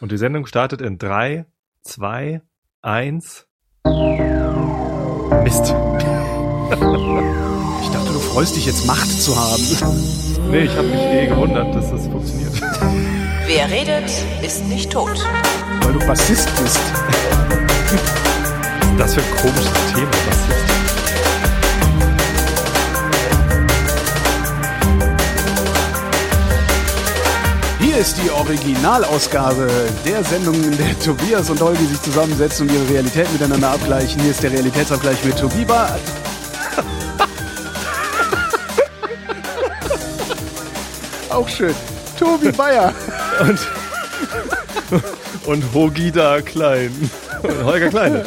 Und die Sendung startet in drei, zwei, eins. Mist. Ich dachte, du freust dich jetzt Macht zu haben. Nee, ich habe mich eh gewundert, dass das funktioniert. Wer redet, ist nicht tot. Weil du Bassist bist. Das für ein komisches Thema. Was Hier ist die Originalausgabe der Sendung, in der Tobias und Holgi sich zusammensetzen und ihre Realität miteinander abgleichen. Hier ist der Realitätsabgleich mit Tobiba. Auch schön. Tobi Bayer. Und, und Hogida Klein. Und Holger Klein.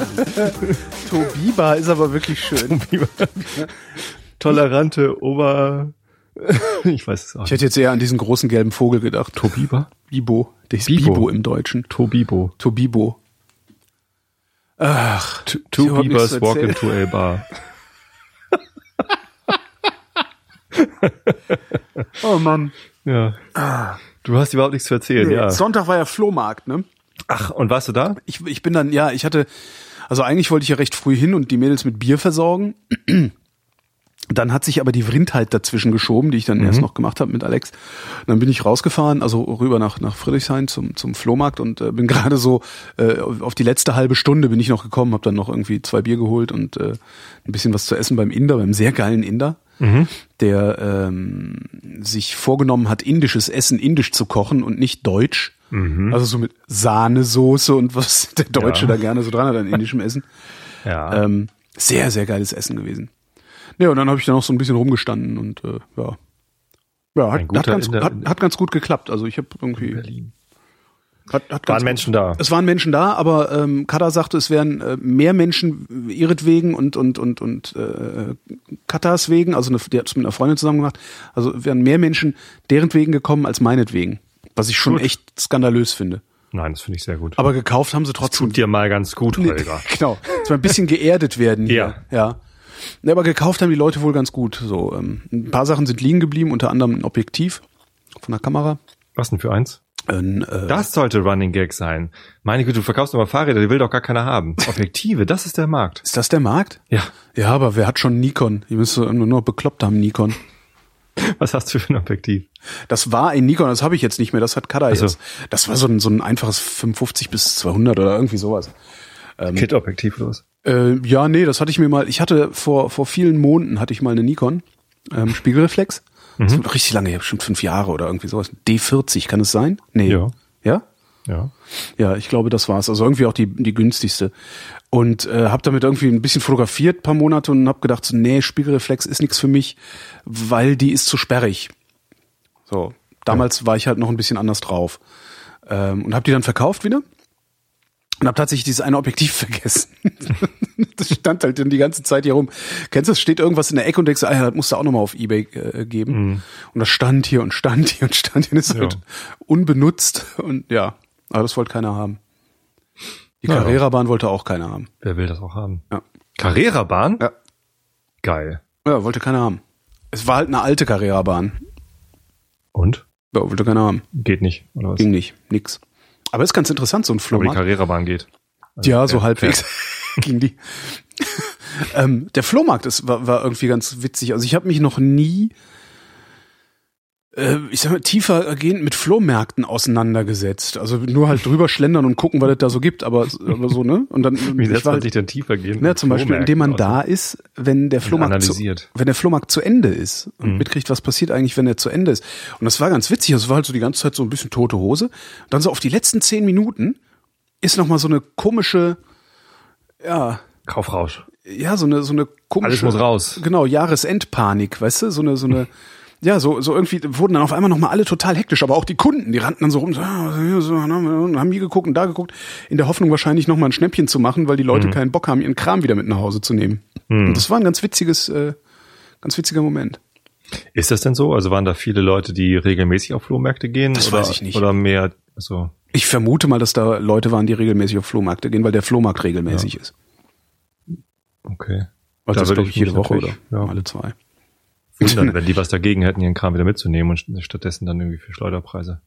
Tobiba ist aber wirklich schön. Tolerante Ober... Ich weiß es auch Ich hätte jetzt eher an diesen großen gelben Vogel gedacht. Tobiba? Bibo. Der ist Bibo. Bibo, im Deutschen. Tobibo. Tobibo. Ach, Ich two zu walk into a bar. oh Mann. Ja. Du hast überhaupt nichts zu erzählen, Nee, ja. Sonntag war ja Flohmarkt, ne? Ach, und warst du da? Ich, ich bin dann, ja, ich hatte, also eigentlich wollte ich ja recht früh hin und die Mädels mit Bier versorgen. Dann hat sich aber die Vrindheit dazwischen geschoben, die ich dann erst noch gemacht habe mit Alex. Und dann bin ich rausgefahren, also rüber nach, nach Friedrichshain zum, zum Flohmarkt und äh, bin gerade so äh, auf die letzte halbe Stunde bin ich noch gekommen, habe dann noch irgendwie zwei Bier geholt und äh, ein bisschen was zu essen beim Inder, beim sehr geilen Inder, der ähm, sich vorgenommen hat, indisches Essen indisch zu kochen und nicht deutsch. Also so mit Sahnesoße und was der Deutsche Ja. da gerne so dran hat an indischem Essen. Ja. Ähm, sehr, sehr geiles Essen gewesen. Ja, und dann habe ich da noch so ein bisschen rumgestanden und äh, ja. Ja, hat, hat, ganz, Inder- hat, hat ganz gut geklappt. Also ich habe irgendwie. Berlin. Hat, hat Waren Menschen da? Es waren Menschen da, aber ähm, Kada sagte, es wären äh, mehr Menschen ihretwegen und und und und äh, Katas wegen, also eine, die hat es mit einer Freundin zusammen gemacht, also wären mehr Menschen deren wegen gekommen als meinetwegen, was ich schon Gut. echt skandalös finde. Nein, das finde ich sehr gut. Aber gekauft haben sie trotzdem. Tut dir mal ganz gut, Holger. Genau. Es war ein bisschen geerdet werden hier. Ja. Ja. Ja, aber gekauft haben die Leute wohl ganz gut. So, ähm, ein paar Sachen sind liegen geblieben, unter anderem ein Objektiv von der Kamera. Was denn für eins? Ein, äh, Das sollte Running Gag sein. Meine Güte, du verkaufst aber Fahrräder, die will doch gar keiner haben. Objektive, das ist der Markt. ist das der Markt? Ja. Ja, aber wer hat schon Nikon? Die müsste nur noch bekloppt haben, Nikon. Was hast du für ein Objektiv? Das war ein Nikon, das habe ich jetzt nicht mehr, das hat Kada so. jetzt. Das war so ein, so ein einfaches 55 bis 200 oder irgendwie sowas. Kit-Objektiv oder was? Äh, ja, nee, das hatte ich mir mal, ich hatte vor, vor vielen Monaten hatte ich mal eine Nikon, ähm, Spiegelreflex. Das Mhm. war richtig lange, her, bestimmt fünf Jahre oder irgendwie sowas. D40, kann es sein? Nee. Ja. Ja? Ja. Ja, ich glaube, das war's. Also irgendwie auch die, die günstigste. Und äh, habe damit irgendwie ein bisschen fotografiert, paar Monate und habe gedacht, so, nee, Spiegelreflex ist nichts für mich, weil die ist zu sperrig. So, damals war ich halt noch ein bisschen anders drauf. Ähm, und habe die dann verkauft wieder und habe tatsächlich dieses eine Objektiv vergessen. das stand halt dann die ganze Zeit hier rum. Kennst du, es steht irgendwas in der Ecke und denkst, ah ja, das musst du auch nochmal auf Ebay äh, geben. Und das stand hier und stand hier und stand hier und ist Ja. halt unbenutzt. Und ja, aber das wollte keiner haben. Die Ja. Carrera-Bahn wollte auch keiner haben. Wer will das auch haben? Ja. Carrera-Bahn? Ja. Geil. Ja, wollte keiner haben. Es war halt eine alte Carrera-Bahn. Und? Ja, wollte keiner haben. Geht nicht, oder was? Ging nicht. Nix. Aber ist ganz interessant, so ein Aber die Flohmarkt. Carrera-Bahn geht. Also Ja, so der halbwegs fährt. ging die. ähm, der Flohmarkt ist, war, war irgendwie ganz witzig. Also ich habe mich noch nie, ich sag mal, tiefergehend mit Flohmärkten auseinandergesetzt. Also nur halt drüber schlendern und gucken, was es da so gibt. Aber, aber so, ne? Und dann Wie setzt man halt, sich denn tiefer gehen? ja, zum Beispiel, indem man da ist, wenn der Flohmarkt zu, wenn der Flohmarkt zu Ende ist und mitkriegt, was passiert eigentlich, wenn er zu Ende ist. Und das war ganz witzig. Es war halt so die ganze Zeit so ein bisschen tote Hose. Und dann so auf die letzten zehn Minuten ist noch mal so eine komische, ja, Kaufrausch. ja, so eine, so eine komische. Alles muss raus. Genau, Jahresendpanik, weißt du? So eine, so eine, ja, so, so irgendwie wurden dann auf einmal nochmal alle total hektisch, aber auch die Kunden, die rannten dann so rum, so, ah, so, und haben hier geguckt und da geguckt, in der Hoffnung wahrscheinlich nochmal ein Schnäppchen zu machen, weil die Leute Mhm. keinen Bock haben, ihren Kram wieder mit nach Hause zu nehmen. Und das war ein ganz witziges, äh, ganz witziger Moment. Ist das denn so? Also waren da viele Leute, die regelmäßig auf Flohmärkte gehen? Das oder, weiß ich nicht. Oder mehr, also, Ich vermute mal, dass da Leute waren, die regelmäßig auf Flohmärkte gehen, weil der Flohmarkt regelmäßig ist. okay. Also Da das glaube ich jede Woche oder ja. alle zwei. Wundern, wenn die was dagegen hätten, ihren Kram wieder mitzunehmen und stattdessen dann irgendwie für Schleuderpreise.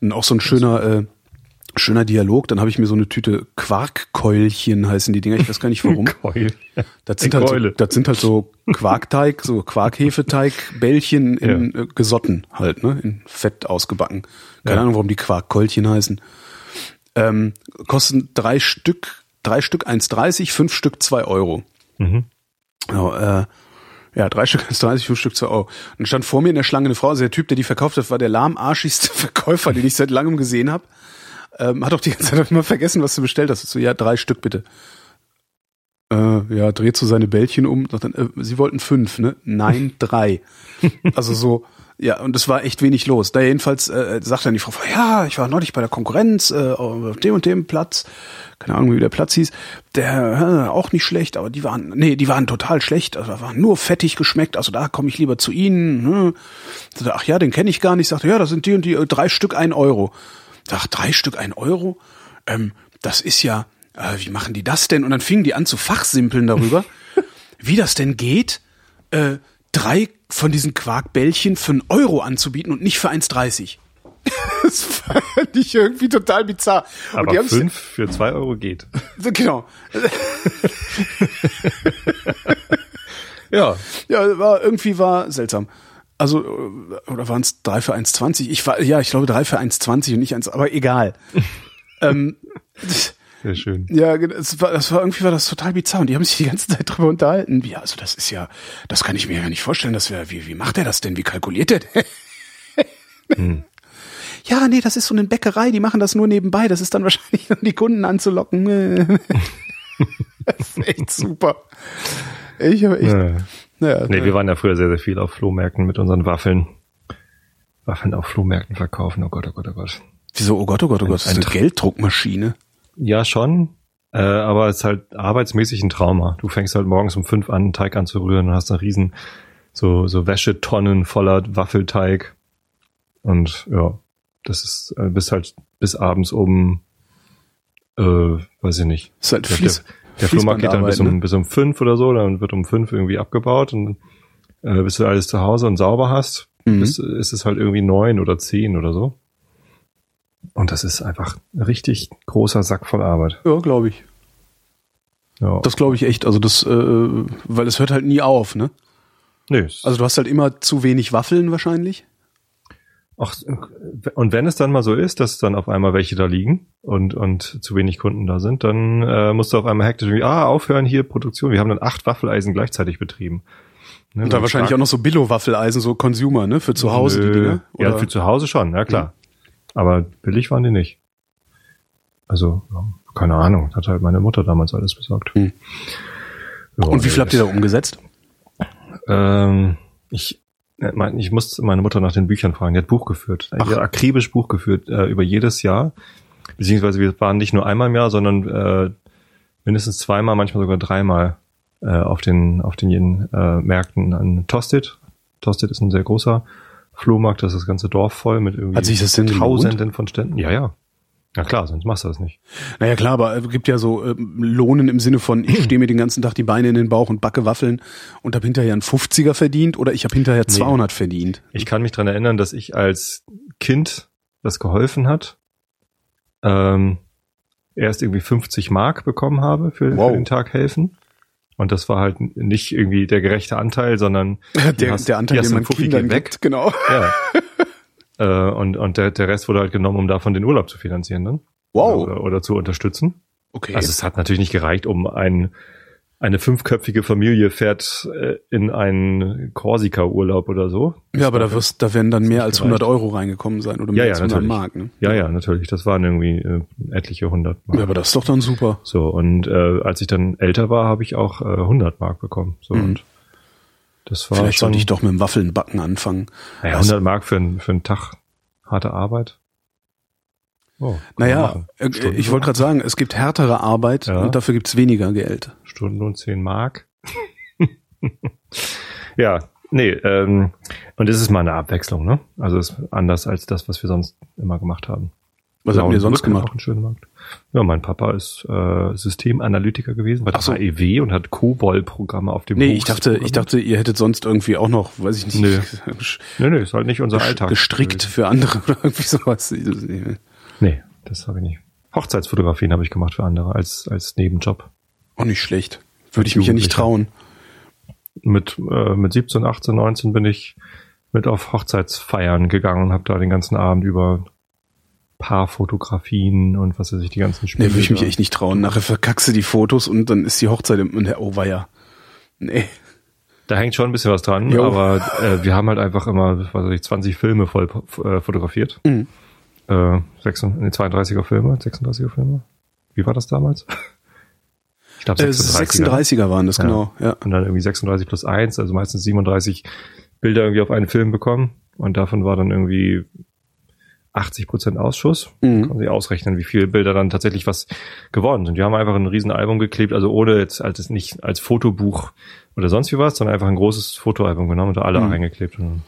Und auch so ein schöner, äh, Schöner Dialog, dann habe ich mir so eine Tüte Quarkkeulchen heißen die Dinger, ich weiß gar nicht warum. Keul. Das sind, halt so, das sind halt so Quarkteig, so Quarkhefeteig, Bällchen in äh, gesotten halt, ne? In Fett ausgebacken. Keine Ja. Ahnung, warum die Quarkkeulchen heißen. Ähm, kosten drei Stück, drei Stück 1,30, fünf Stück zwei Euro. Mhm. Ja, äh, ja, drei Stück 1,30, fünf Stück zwei Euro. Und dann stand vor mir in der Schlange eine Frau, also der Typ, der die verkauft hat, war der lahmarschigste Verkäufer, den ich seit langem gesehen habe. Ähm, hat auch die ganze Zeit immer vergessen, was du bestellt hast. So, ja, drei Stück bitte. Äh, ja, dreht so seine Bällchen um, sagt dann, äh, sie wollten fünf, ne? Nein, drei. also so, ja, und es war echt wenig los. Da jedenfalls äh, sagt dann die Frau, ja, ich war neulich bei der Konkurrenz, äh, auf dem und dem Platz, keine Ahnung, wie der Platz hieß, der äh, auch nicht schlecht, aber die waren, nee, die waren total schlecht, also waren nur fettig geschmeckt, also da komme ich lieber zu Ihnen. Ne? Sagte, Ach ja, den kenne ich gar nicht. Sagte, ja, das sind die und die, äh, drei Stück ein Euro. Sag, drei Stück ein Euro? Ähm, das ist ja, äh, wie machen die das denn? Und dann fingen die an zu fachsimpeln darüber, wie das denn geht, äh, drei von diesen Quarkbällchen für einen Euro anzubieten und nicht für 1,30. das fand ich irgendwie total bizarr. und Aber die haben's- fünf für zwei Euro geht. Genau. Ja. Ja, war, irgendwie war seltsam. Also, oder waren es drei für 1,20? Ich war, ja, ich glaube drei für 1,20 und nicht eins, aber egal. ähm, Sehr schön. ja, es war, das war irgendwie war das total bizarr und die haben sich die ganze Zeit drüber unterhalten. Ja, also das ist ja, das kann ich mir ja nicht vorstellen, dass wir, wie, wie macht er das denn? Wie kalkuliert er denn? Ja, nee, das ist so eine Bäckerei, die machen das nur nebenbei. Das ist dann wahrscheinlich, um die Kunden anzulocken. das ist echt super. Ich habe echt, Ja. naja, Nee, wir waren ja früher sehr, sehr viel auf Flohmärkten mit unseren Waffeln. Waffeln auf Flohmärkten verkaufen. Oh Gott, oh Gott, oh Gott. Wieso, oh Gott, oh Gott, oh Gott, das ist Ein eine Gelddruckmaschine. Ja, schon. Äh, aber es ist halt arbeitsmäßig ein Trauma. Du fängst halt morgens um fünf an, einen Teig anzurühren und hast einen riesen, so, so Wäschetonnen voller Waffelteig. Und ja, das ist, äh, bist halt bis abends um, äh, weiß ich nicht. Ist halt Der, der, Fließ, der Flohmarkt geht dann bis um, bis um fünf oder so, dann wird um fünf irgendwie abgebaut und äh, bis du alles zu Hause und sauber hast, Mhm. ist, ist es halt irgendwie neun oder zehn oder so. Und das ist einfach ein richtig großer Sack voll Arbeit. Ja, glaube ich. Ja. Das glaube ich echt. Also das, äh, weil es hört halt nie auf, ne? Nö. Also du hast halt immer zu wenig Waffeln wahrscheinlich. Ach, und wenn es dann mal so ist, dass dann auf einmal welche da liegen und, und zu wenig Kunden da sind, dann äh, musst du auf einmal hektisch irgendwie, ah, aufhören hier, Produktion. Wir haben dann acht Waffeleisen gleichzeitig betrieben. Ne, Und da wahrscheinlich auch noch so Billo-Waffeleisen, so Consumer, ne? Für zu Hause die Dinge. Ja, Oder? Mhm. für zu Hause schon, ja klar. Aber billig waren die nicht. Also, keine Ahnung, hat halt meine Mutter damals alles besorgt. Hm. Ja, Und wie viel habt ihr da umgesetzt? Ähm, ich, äh, mein, ich musste meine Mutter nach den Büchern fragen. Die hat Buch geführt. Ach. Die hat akribisch Buch geführt äh, über jedes Jahr. Beziehungsweise wir waren nicht nur einmal im Jahr, sondern äh, mindestens zweimal, manchmal sogar dreimal äh, auf den auf den äh, Märkten an Tosted. Tosted ist ein sehr großer Flohmarkt, das ist das ganze Dorf voll mit irgendwie Hat sich das denn gelohnt? Tausenden von Ständen. Ja, ja. Ja klar, sonst machst du das nicht. Naja klar, aber es gibt ja so ähm, Lohnen im Sinne von, ich stehe mir den ganzen Tag die Beine in den Bauch und backe Waffeln und habe hinterher einen 50er verdient oder ich habe hinterher 200 verdient. Ich kann mich dran erinnern, dass ich als Kind das geholfen hat, ähm, erst irgendwie 50 Mark bekommen habe für, Wow. für den Tag helfen. Und das war halt nicht irgendwie der gerechte Anteil, sondern Der, hast- der Anteil, den man Fuffi Kindern weg. gibt, genau. Ja. äh, und und der, der Rest wurde halt genommen, um davon den Urlaub zu finanzieren dann. Wow. Oder, oder zu unterstützen. Okay. Also es hat natürlich nicht gereicht, um ein, eine fünfköpfige Familie fährt äh, in einen Korsika-Urlaub oder so. ja, aber da wirst, da werden dann mehr als gereicht. 100 Euro reingekommen sein oder mehr Ja, ja, als 100 natürlich. Mark. Ne? Ja, ja, natürlich. Das waren irgendwie äh, etliche hundert Mark. Ja, aber das ist doch dann super. So, und äh, als ich dann älter war, habe ich auch äh, 100 Mark bekommen. So, Mhm. und das war Vielleicht schon, sollte ich doch mit dem Waffelnbacken anfangen. naja, Also- 100 Mark für, ein- für einen Tag harte Arbeit. Oh, Naja, äh, Stunden- ich wollte gerade sagen, es gibt härtere Arbeit Ja. und dafür gibt's weniger Geld. Stundenlohn 10 Mark. ja, nee, ähm, und es ist mal eine Abwechslung, ne? Also es ist anders als das, was wir sonst immer gemacht haben. Was habt ihr sonst gemacht? Ja, mein Papa ist äh, Systemanalytiker gewesen bei der so. AEW und hat COBOL-Programme auf dem Nee, Hochs ich dachte, ich dachte, ihr hättet sonst irgendwie auch noch, weiß ich nicht, gesch- Nee, nee, ist halt nicht unser Alltag. gestrickt gewesen. für andere oder irgendwie sowas. Nee, das habe ich nicht. Hochzeitsfotografien habe ich gemacht für andere als, als Nebenjob. Auch nicht schlecht. Würde ich mich ja nicht trauen. Mit, äh, mit 17, 18, 19 bin ich mit auf Hochzeitsfeiern gegangen und habe da den ganzen Abend über Paarfotografien und was weiß ich, die ganzen Spiele. Nee, würde ich mich echt nicht trauen. Nachher verkackst du die Fotos und dann ist die Hochzeit im, der oh weia. Nee. Da hängt schon ein bisschen was dran, jo. aber äh, wir haben halt einfach immer, was weiß ich, 20 Filme voll äh, fotografiert. Mhm. Äh, 36, nee, 32er Filme, 36er Filme. Wie war das damals? Ich glaube 36er. Äh, 36er waren das, ja. genau. Ja. Und dann irgendwie 36 plus 1, also meistens 37 Bilder irgendwie auf einen Film bekommen. Und davon war dann irgendwie 80 Prozent Ausschuss. Mhm. Kann sich ausrechnen, wie viele Bilder dann tatsächlich was geworden sind. Wir haben einfach ein riesen Album geklebt, also ohne jetzt als nicht als Fotobuch oder sonst wie was, sondern einfach ein großes Fotoalbum genommen und da alle mhm. eingeklebt. Und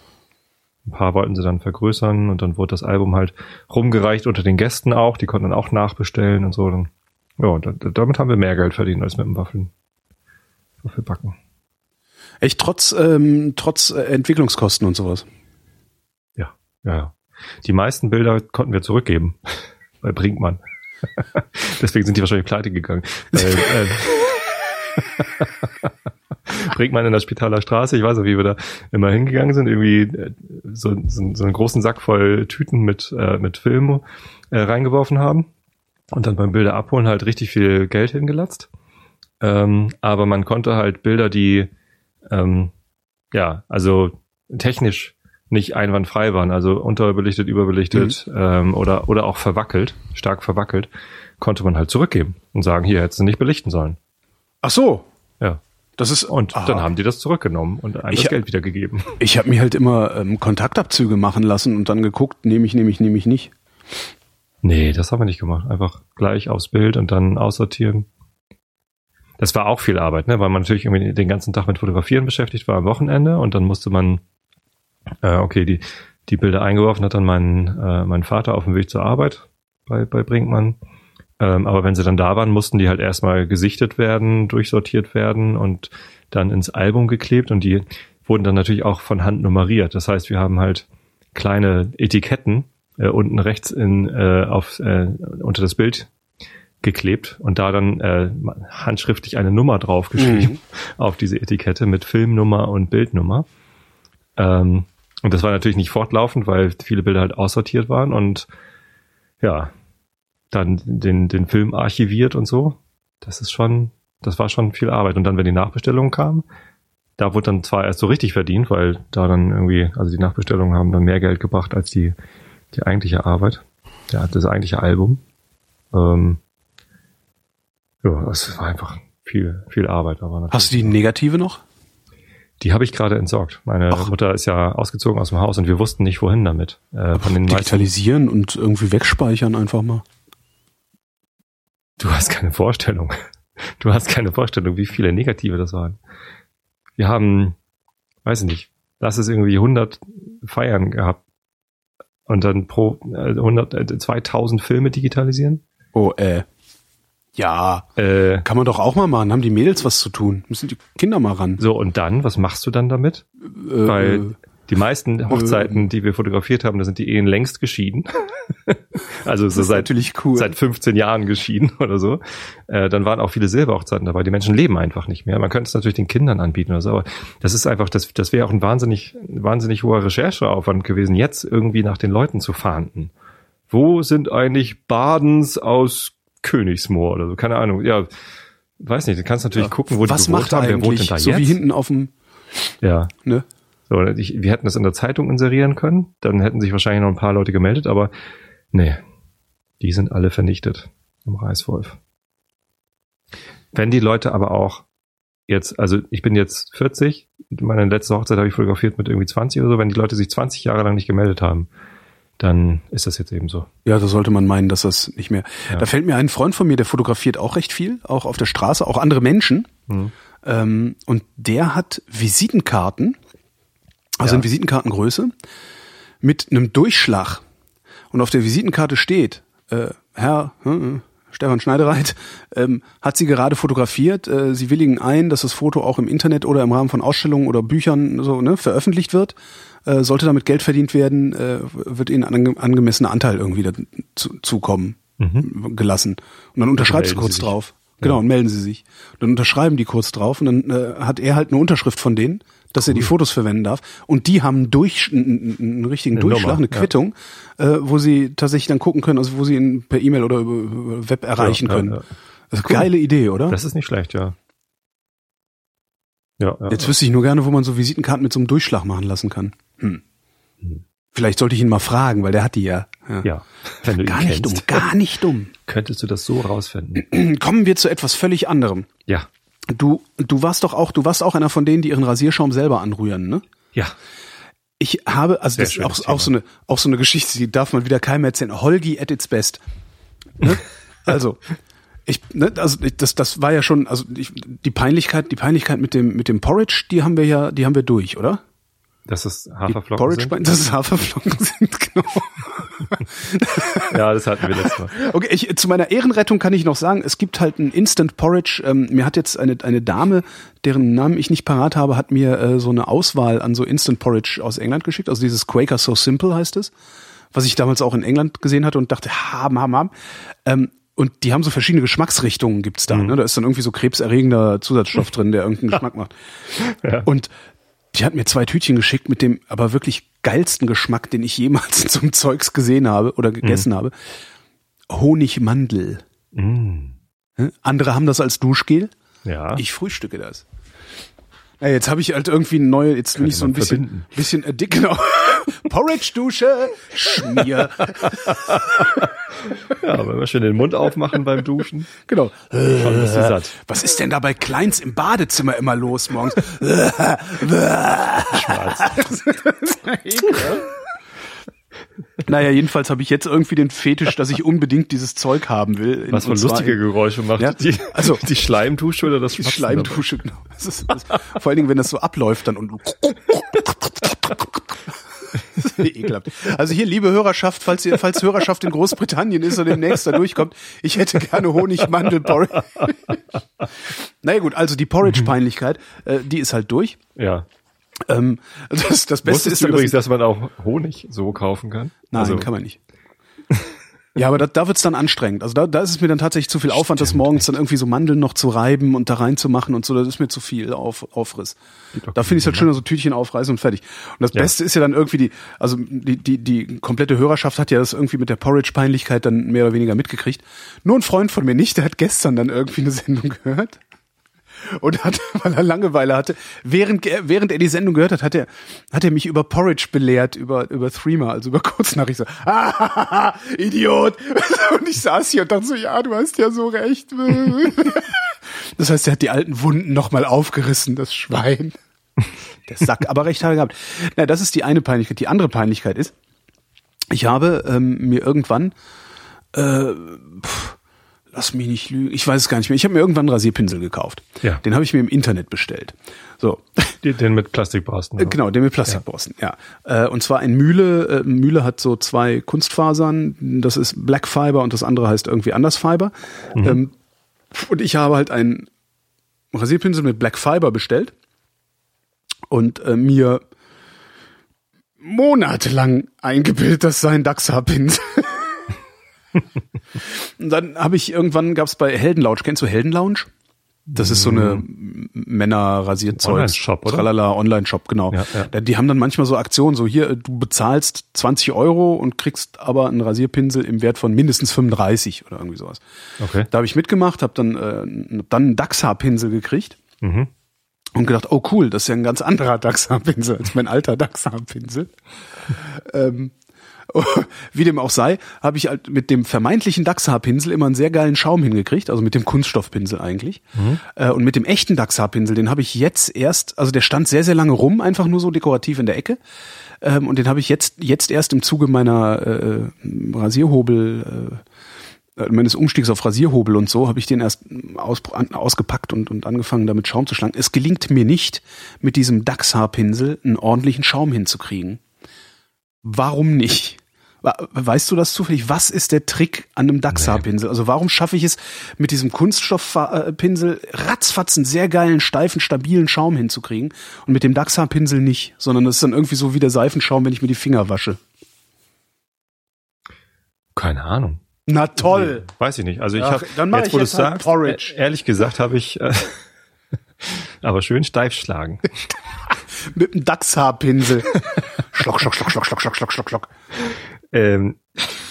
ein paar wollten sie dann vergrößern und dann wurde das Album halt rumgereicht unter den Gästen auch. Die konnten dann auch nachbestellen und so. Dann, ja, damit haben wir mehr Geld verdient als mit dem Waffeln. Waffelbacken. Echt trotz, ähm, trotz äh, Entwicklungskosten und sowas. Ja, ja, ja. Die meisten Bilder konnten wir zurückgeben bei Brinkmann. Deswegen sind die wahrscheinlich pleite gegangen. Weil, äh, Brinkmann in der Spitaler Straße, ich weiß noch, wie wir da immer hingegangen sind, irgendwie äh, so, so, so einen großen Sack voll Tüten mit, äh, mit Film äh, reingeworfen haben und dann beim Bilder abholen halt richtig viel Geld hingelatzt. Ähm, aber man konnte halt Bilder, die ähm, ja, also technisch nicht einwandfrei waren, also unterbelichtet, überbelichtet mhm. ähm, oder, oder auch verwackelt, stark verwackelt, konnte man halt zurückgeben und sagen, hier hättest du nicht belichten sollen. Ach so. Das ist, und aha. dann haben die das zurückgenommen und einem ich, das Geld wiedergegeben. Ich habe mir halt immer ähm, Kontaktabzüge machen lassen und dann geguckt, nehme ich, nehme ich, nehme ich nicht. Nee, das haben wir nicht gemacht. Einfach gleich aufs Bild und dann aussortieren. Das war auch viel Arbeit, ne? weil man natürlich irgendwie den ganzen Tag mit Fotografieren beschäftigt war am Wochenende und dann musste man äh, okay, die, die Bilder eingeworfen hat dann mein, äh, mein Vater auf dem Weg zur Arbeit bei, bei Brinkmann. Ähm, aber wenn sie dann da waren, mussten die halt erstmal gesichtet werden, durchsortiert werden und dann ins Album geklebt und die wurden dann natürlich auch von Hand nummeriert. Das heißt, wir haben halt kleine Etiketten äh, unten rechts in, äh, auf, äh, unter das Bild geklebt und da dann äh, handschriftlich eine Nummer draufgeschrieben mhm. auf diese Etikette mit Filmnummer und Bildnummer. Ähm, und das war natürlich nicht fortlaufend, weil viele Bilder halt aussortiert waren und ja, dann den, den Film archiviert und so. Das ist schon, das war schon viel Arbeit. Und dann, wenn die Nachbestellungen kamen, da wurde dann zwar erst so richtig verdient, weil da dann irgendwie, also die Nachbestellungen haben dann mehr Geld gebracht als die, die eigentliche Arbeit, ja, das eigentliche Album. Ähm, ja, es war einfach viel, viel Arbeit. Aber Hast du die negative noch? Die habe ich gerade entsorgt. Meine Ach. Mutter ist ja ausgezogen aus dem Haus und wir wussten nicht, wohin damit. Äh, von den Digitalisieren und irgendwie wegspeichern einfach mal. Du hast keine Vorstellung. Du hast keine Vorstellung, wie viele Negative das waren. Wir haben, weiß ich nicht, lass es irgendwie 100 Feiern gehabt und dann pro äh, 100, äh, 2000 Filme digitalisieren. Oh, äh. Ja, äh, kann man doch auch mal machen. Haben die Mädels was zu tun? Müssen die Kinder mal ran. So, und dann, was machst du dann damit? Äh, Weil die meisten Hochzeiten, äh, die wir fotografiert haben, da sind die Ehen längst geschieden. also so seit, cool. seit 15 Jahren geschieden oder so. Äh, dann waren auch viele Silberhochzeiten dabei. Die Menschen leben einfach nicht mehr. Man könnte es natürlich den Kindern anbieten oder so, aber das ist einfach, das, das wäre auch ein wahnsinnig, wahnsinnig hoher Rechercheaufwand gewesen, jetzt irgendwie nach den Leuten zu fahnden. Wo sind eigentlich Badens aus Königsmoor oder so, keine Ahnung. Ja, weiß nicht, du kannst natürlich ja. gucken, wo Was die gewohnt haben, wer wohnt denn da so jetzt? So wie hinten auf dem Ja. Ne? So, ich, wir hätten das in der Zeitung inserieren können, dann hätten sich wahrscheinlich noch ein paar Leute gemeldet, aber nee, die sind alle vernichtet im Reißwolf. Wenn die Leute aber auch jetzt, also ich bin jetzt 40, meine letzte Hochzeit habe ich fotografiert mit irgendwie 20 oder so, wenn die Leute sich 20 Jahre lang nicht gemeldet haben, dann ist das jetzt eben so. Ja, da sollte man meinen, dass das nicht mehr. Ja. Da fällt mir ein Freund von mir, der fotografiert auch recht viel, auch auf der Straße, auch andere Menschen. Mhm. Ähm, und der hat Visitenkarten, also ja. in Visitenkartengröße, mit einem Durchschlag. Und auf der Visitenkarte steht, äh, Herr äh, Stefan Schneidereit, ähm, hat sie gerade fotografiert. Äh, sie willigen ein, dass das Foto auch im Internet oder im Rahmen von Ausstellungen oder Büchern so ne, veröffentlicht wird. Äh, sollte damit Geld verdient werden, äh, wird ihnen ein angemessener Anteil irgendwie dazu, zukommen. gelassen. Und dann unterschreibst du kurz drauf. Genau, und melden sie sich. Dann unterschreiben die kurz drauf und dann äh, hat er halt eine Unterschrift von denen, dass er die Fotos verwenden darf. Und die haben einen, durch, einen, einen richtigen Eine Durchschlag, Nummer, eine Quittung, äh, wo sie tatsächlich dann gucken können, also wo sie ihn per E-Mail oder über, über Web erreichen Ja, ja, können. ja. Das ist eine geile Idee, oder? Das ist nicht schlecht, ja. Ja, ja. Jetzt wüsste ich nur gerne, wo man so Visitenkarten mit so einem Durchschlag machen lassen kann. Hm. Vielleicht sollte ich ihn mal fragen, weil der hat die ja. ja. ja. Wenn du Gar ihn nicht dumm, gar nicht dumm. könntest du das so rausfinden. Kommen wir zu etwas völlig anderem. Ja. Du, du warst doch auch, du warst auch einer von denen, die ihren Rasierschaum selber anrühren, ne? Ja. Ich habe, also Sehr das ist auch, auch so eine, auch so eine Geschichte, die darf man wieder keinem erzählen. Holgi at its best. Ne? Also, ich, ne, also ich- das, das war ja schon, also ich, die Peinlichkeit, die Peinlichkeit mit dem, mit dem Porridge, die haben wir ja, die haben wir durch, oder? Dass Die Haferflocken Porridge, sind. dass es Haferflocken sind, genau. Ja, das hatten wir letztes Mal. Okay, ich, zu meiner Ehrenrettung kann ich noch sagen, es gibt halt ein Instant Porridge. Ähm, mir hat jetzt eine, eine Dame, deren Namen ich nicht parat habe, hat mir äh, so eine Auswahl an so Instant Porridge aus England geschickt. Also dieses Quaker So Simple heißt es, was ich damals auch in England gesehen hatte und dachte, haben, haben, haben. Ähm, und die haben so verschiedene Geschmacksrichtungen gibt's da. Ne? Da ist dann irgendwie so krebserregender Zusatzstoff drin, der irgendeinen Geschmack macht. Ja. Und die hat mir zwei Tütchen geschickt mit dem aber wirklich geilsten Geschmack, den ich jemals einem Zeugs gesehen habe oder gegessen habe. Honigmandel. Mm. Andere haben das als Duschgel. Ja. Ich frühstücke das. Ja, jetzt habe ich halt irgendwie eine neue, jetzt bin ich so ein bisschen, bisschen dick, genau. Porridge-Dusche, Schmier. ja, wenn wir schön den Mund aufmachen beim Duschen, genau. schon bist du satt. Was ist denn da bei Kleins im Badezimmer immer los morgens? Schwarz. Naja, jedenfalls habe ich jetzt irgendwie den Fetisch, dass ich unbedingt dieses Zeug haben will. Was für lustige Geräusche macht. Ja, Die, also- die Schleimdusche oder das Die Schmatzen Schleimdusche, genau. Das ist, das, vor allen Dingen, wenn das so abläuft dann und ekelhaft. Also hier, liebe Hörerschaft, falls ihr, falls Hörerschaft in Großbritannien ist und demnächst da durchkommt, ich hätte gerne Honigmandel-Porridge. naja gut, also die Porridge-Peinlichkeit, äh, die ist halt durch. Ja. Ähm, das, das Beste Wusstest ist dann, übrigens, dass, dass man auch Honig so kaufen kann? Nein, also, kann man nicht. Ja, aber da, da wird's dann anstrengend. Also da, da ist es mir dann tatsächlich zu viel Aufwand, das morgens dann irgendwie so Mandeln noch zu reiben und da reinzumachen und so. Das ist mir zu viel auf, Aufriss. Da finde ich es halt schöner, so Tütchen aufreißen und fertig. Und das Ja. Beste ist ja dann irgendwie die, also die, die, die komplette Hörerschaft hat ja das irgendwie mit der Porridge-Peinlichkeit dann mehr oder weniger mitgekriegt. Nur ein Freund von mir nicht, der hat gestern dann irgendwie eine Sendung gehört und hat, weil er Langeweile hatte, während, er- während er die Sendung gehört hat, hat er, hat er mich über Porridge belehrt, über, über Threema, also über Kurznachrichten. So, ah, Idiot! Und ich saß hier und dachte so, ja, du hast ja so recht. Das heißt, er hat die alten Wunden nochmal aufgerissen, das Schwein. Der Sack, aber recht hat gehabt. Na, das ist die eine Peinlichkeit. Die andere Peinlichkeit ist, ich habe ähm, mir irgendwann äh, pff, lass mich nicht lügen, ich weiß es gar nicht mehr. Ich habe mir irgendwann einen Rasierpinsel gekauft. Ja. Den habe ich mir im Internet bestellt. So, Den mit Plastikborsten. äh, genau, den mit Plastikborsten, ja. Äh, und zwar ein Mühle. Äh, Mühle hat so zwei Kunstfasern. Das ist Black Fiber und das andere heißt irgendwie anders Fiber. Ähm, und ich habe halt einen Rasierpinsel mit Black Fiber bestellt und mir monatelang eingebildet, das sei ein Dachshaarpinsel. und dann habe ich irgendwann gab's bei Heldenlounge, kennst du Heldenlounge? Das ist so eine Männer-Rasierzeug. Online-Shop, oder? Tralala, Online-Shop, genau. Ja, ja. Die haben dann manchmal so Aktionen, so hier, du bezahlst 20 Euro und kriegst aber einen Rasierpinsel im Wert von mindestens 35 oder irgendwie sowas. Okay. Da habe ich mitgemacht, habe dann, äh, dann einen Dachshaarpinsel gekriegt Mhm. und gedacht, oh cool, das ist ja ein ganz anderer Dachshaarpinsel als mein alter Dachshaarpinsel. ähm, wie dem auch sei, habe ich halt mit dem vermeintlichen Dachshaarpinsel immer einen sehr geilen Schaum hingekriegt, also mit dem Kunststoffpinsel eigentlich. Äh, und mit dem echten Dachshaarpinsel, den habe ich jetzt erst, also der stand sehr, sehr lange rum, einfach nur so dekorativ in der Ecke. Ähm, und den habe ich jetzt, jetzt erst im Zuge meiner äh, Rasierhobel, äh, äh, meines Umstiegs auf Rasierhobel und so, habe ich den erst aus, an, ausgepackt und, und angefangen, damit Schaum zu schlagen. Es gelingt mir nicht, mit diesem Dachshaarpinsel einen ordentlichen Schaum hinzukriegen. Warum nicht? Weißt du das zufällig? Was ist der Trick an einem Dachshaarpinsel? Also warum schaffe ich es mit diesem Kunststoffpinsel ratzfatz einen sehr geilen, steifen, stabilen Schaum hinzukriegen und mit dem Dachshaarpinsel nicht, sondern das ist dann irgendwie so wie der Seifenschaum, wenn ich mir die Finger wasche. Keine Ahnung. Na toll. Weiß ich nicht. Also ich habe ich wo jetzt du's halt sagst, Porridge. e- ehrlich gesagt habe ich äh, aber schön steif schlagen. Mit einem Dachshaarpinsel. schlock, schlock, schlock, schlock, schlock, schlock, schlock, schlock, schlock. Ähm,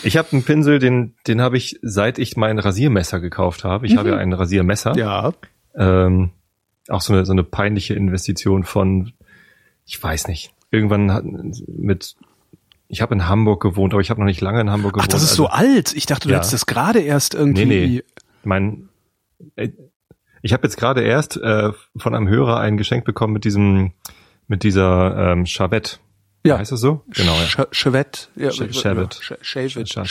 ich habe einen Pinsel, den den habe ich seit ich mein Rasiermesser gekauft habe. Ich habe ja ein Rasiermesser. Ja. Ähm, auch so eine so eine peinliche Investition von ich weiß nicht. Irgendwann hat, mit ich habe in Hamburg gewohnt, aber ich habe noch nicht lange in Hamburg Ach, gewohnt. das ist also- so alt. Ich dachte, du Ja. hättest das gerade erst irgendwie. Nee, nee. mein äh, ich habe jetzt gerade erst äh, von einem Hörer ein Geschenk bekommen mit diesem mit dieser ähm, Chavette. Ja. Heißt das so? Genau, ja. Chevette. Ja, Sch- ja,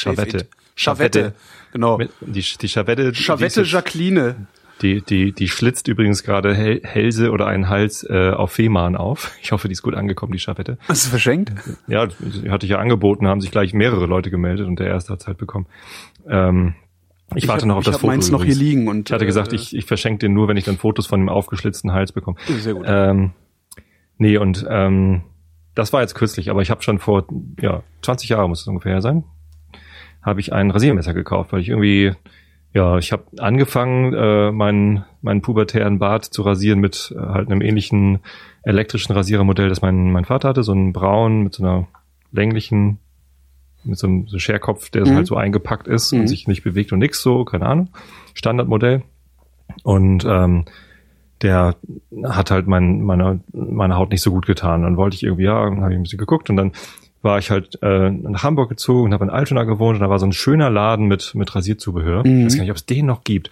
Chavette. Genau. Die die Chavette, Chavette Jacqueline. die die die schlitzt übrigens gerade Hel Hälse oder einen Hals äh, auf Fehmarn auf. Ich hoffe, die ist gut angekommen, die Chavette. Hast du verschenkt? Ja, die hatte ich ja angeboten, haben sich gleich mehrere Leute gemeldet und der erste hat's halt bekommen. Ähm, ich, warte hab- noch auf ich das Foto. meins noch hier liegen und, ich hatte gesagt, äh, ich, ich verschenke den nur, wenn ich dann Fotos von dem aufgeschlitzten Hals bekomme. Sehr gut. Ähm, nee, und ähm, das war jetzt kürzlich, aber ich habe schon vor, ja, 20 Jahren muss es ungefähr sein, habe ich ein Rasiermesser gekauft, weil ich irgendwie, ja, ich habe angefangen, äh, meinen meinen pubertären Bart zu rasieren mit äh, halt einem ähnlichen elektrischen Rasierermodell, das mein, mein Vater hatte, so ein braun mit so einer länglichen, mit so einem so Scherkopf, der Mhm. halt so eingepackt ist Mhm. und sich nicht bewegt und nix so, keine Ahnung, Standardmodell. Und ähm, der hat halt mein, meine, meine Haut nicht so gut getan. Dann wollte ich irgendwie, ja, dann habe ich ein bisschen geguckt und dann war ich halt äh, nach Hamburg gezogen und habe in Altona gewohnt und da war so ein schöner Laden mit, mit Rasierzubehör. Mhm. Ich weiß gar nicht, ob es den noch gibt.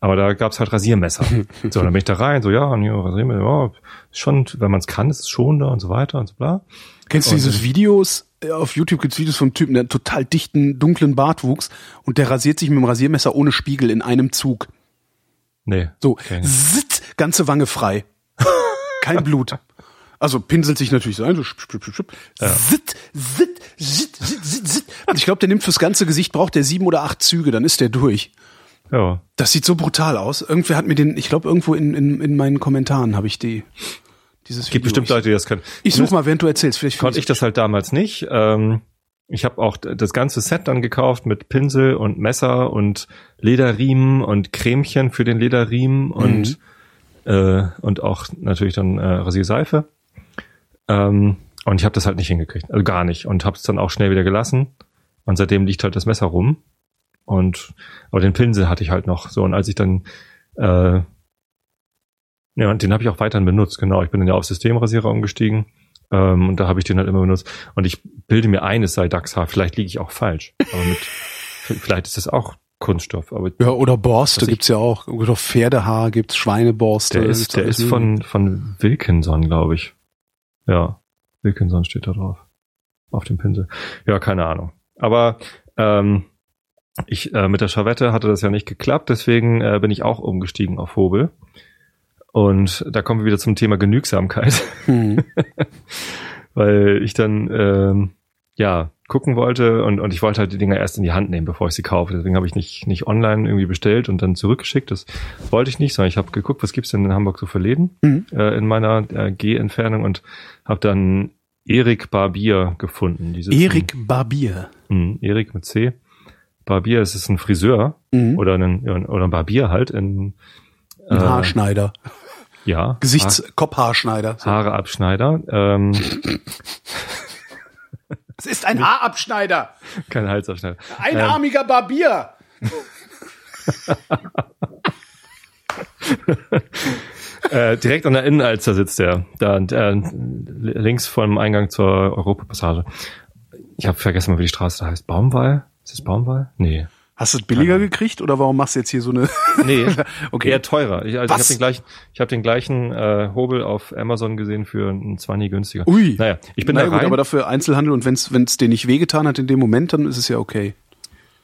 Aber da gab's halt Rasiermesser. so, dann bin ich da rein, so, ja, nee, Rasiermesser, ja, schon, wenn man es kann, ist es schon da und so weiter und so bla. Kennst du dieses Videos? Auf YouTube gibt's Videos vom Typen, der einen total dichten, dunklen Bartwuchs und der rasiert sich mit dem Rasiermesser ohne Spiegel in einem Zug. Nee. So, zit, ganze Wange frei. Kein Blut. Also pinselt sich natürlich so ein, so schip, schip, schip, schip. Zit, zit, zit, zit, zit, zit. Ich glaube, der nimmt fürs ganze Gesicht, braucht der sieben oder acht Züge, dann ist der durch. Ja. Das sieht so brutal aus. Irgendwer hat mir den, ich glaube, irgendwo in, in, in meinen Kommentaren habe ich die, dieses Gibt bestimmt Leute, die das können. Ich such mal, während du erzählst. Vielleicht konnte ich das halt damals nicht. Ähm, ich habe auch das ganze Set dann gekauft mit Pinsel und Messer und Lederriemen und Cremchen für den Lederriemen und äh, und auch natürlich dann äh, Rasierseife. Ähm, und ich habe das halt nicht hingekriegt, also gar nicht und habe es dann auch schnell wieder gelassen. Und seitdem liegt halt das Messer rum. Und aber den Pinsel hatte ich halt noch so und als ich dann äh, ja, und den habe ich auch weiterhin benutzt, genau. Ich bin dann ja auf Systemrasierer umgestiegen ähm, und da habe ich den halt immer benutzt. Und ich bilde mir ein, es sei Dachshaar. Vielleicht liege ich auch falsch. Aber mit, vielleicht ist das auch Kunststoff. Aber Ja, oder Borste gibt's ja auch. Oder Pferdehaar gibt's, Schweineborste. der ist, der ist von, von Wilkinson, glaube ich. Ja, Wilkinson steht da drauf. Auf dem Pinsel. Ja, keine Ahnung. Aber ähm, ich äh, mit der Chavette hatte das ja nicht geklappt, deswegen äh, bin ich auch umgestiegen auf Hobel. Und da kommen wir wieder zum Thema Genügsamkeit. Mhm. weil ich dann ähm, ja gucken wollte und, und ich wollte halt die Dinger erst in die Hand nehmen, bevor ich sie kaufe. Deswegen habe ich nicht nicht online irgendwie bestellt und dann zurückgeschickt. Das wollte ich nicht, sondern ich habe geguckt, was gibt's denn in Hamburg so für Läden Mhm. äh, in meiner äh, Geh-Entfernung und habe dann Erik Barbier gefunden. Erik Barbier. Mhm, Erik mit C. Barbier, es ist ein Friseur Mhm. oder ein oder ein Barbier halt in Ein äh, Haarschneider. Ja Gesichts Kopfhaarschneider. So. Haareabschneider. Ähm, Es ist ein Haarabschneider. kein Halsabschneider. Einarmiger Barbier. Äh, direkt an der Innenalster sitzt er. Da äh, links vom Eingang zur Europapassage. Ich habe vergessen, wie die Straße da heißt. Baumwall? Ist es Baumwall? Nee. Hast du es billiger gekriegt oder warum machst du jetzt hier so eine? Nee, Okay. eher teurer. Ich, also ich habe den gleichen, ich habe den gleichen äh, Hobel auf Amazon gesehen für einen 20 günstiger. Ui. Naja, ich bin Na da gut, rein. aber dafür Einzelhandel und wenn es dir nicht wehgetan hat in dem Moment, dann ist es ja okay.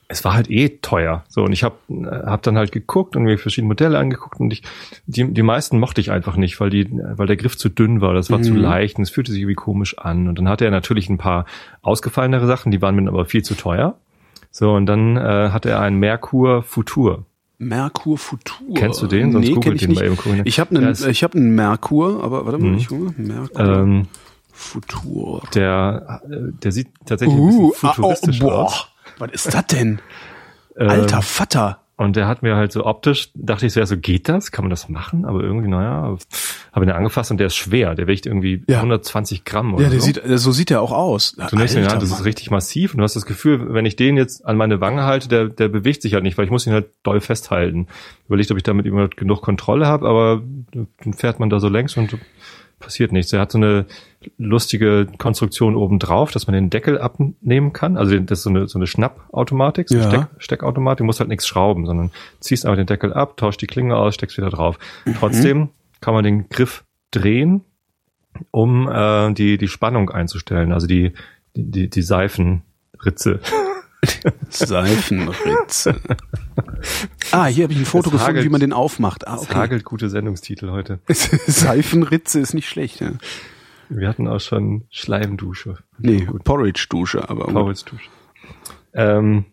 es war halt eh teuer. So und ich habe hab dann halt geguckt und mir verschiedene Modelle angeguckt und ich die die meisten mochte ich einfach nicht, weil die weil der Griff zu dünn war, das war zu Mhm. leicht und es fühlte sich irgendwie komisch an und dann hatte er natürlich ein paar ausgefallenere Sachen, die waren mir aber viel zu teuer. So und dann äh, hatte er einen Merkur Futur. Merkur Futur. Kennst du den? Sonst nee, googelt ich den nicht. mal eben, gucken. Ich habe Ja, einen es- ich habe einen Merkur, aber warte mal, Mhm. ich gucke. Merkur Ähm, Futur. der äh, der sieht tatsächlich ein bisschen Uh, ah, oh, futuristisch boah. aus. Was ist das denn? Äh, Alter Vater. Und der hat mir halt so optisch, dachte ich so, ja, so geht das? Kann man das machen? Aber irgendwie, naja, habe ihn angefasst und der ist schwer. Der wiegt irgendwie Ja. 120 Gramm oder Ja, der so. sieht, so sieht er auch aus. Zunächst, ja, Alter, das Mann. ist richtig massiv und du hast das Gefühl, wenn ich den jetzt an meine Wange halte, der, der bewegt sich halt nicht, weil ich muss ihn halt doll festhalten. Überlegt, ob ich damit immer genug Kontrolle habe, aber dann fährt man da so längs und passiert nichts. Er hat so eine lustige Konstruktion oben drauf, dass man den Deckel abnehmen kann. Also das ist so eine, so eine Schnappautomatik, so eine Ja. Steck, Steckautomatik. Du musst halt nichts schrauben, sondern ziehst einfach den Deckel ab, tauscht die Klinge aus, steckst wieder drauf. Trotzdem kann man den Griff drehen, um äh, die, die Spannung einzustellen, also die, die, die Seifenritze. Seifenritze. ah, hier habe ich ein Foto Es gefunden, hagelt- wie man den aufmacht. Ah, Es okay. hagelt gute Sendungstitel heute. Seifenritze ist nicht schlecht. Ja. Wir hatten auch schon Schleimdusche. Nee, Porridge-Dusche, aber Paulsdusche. Ähm,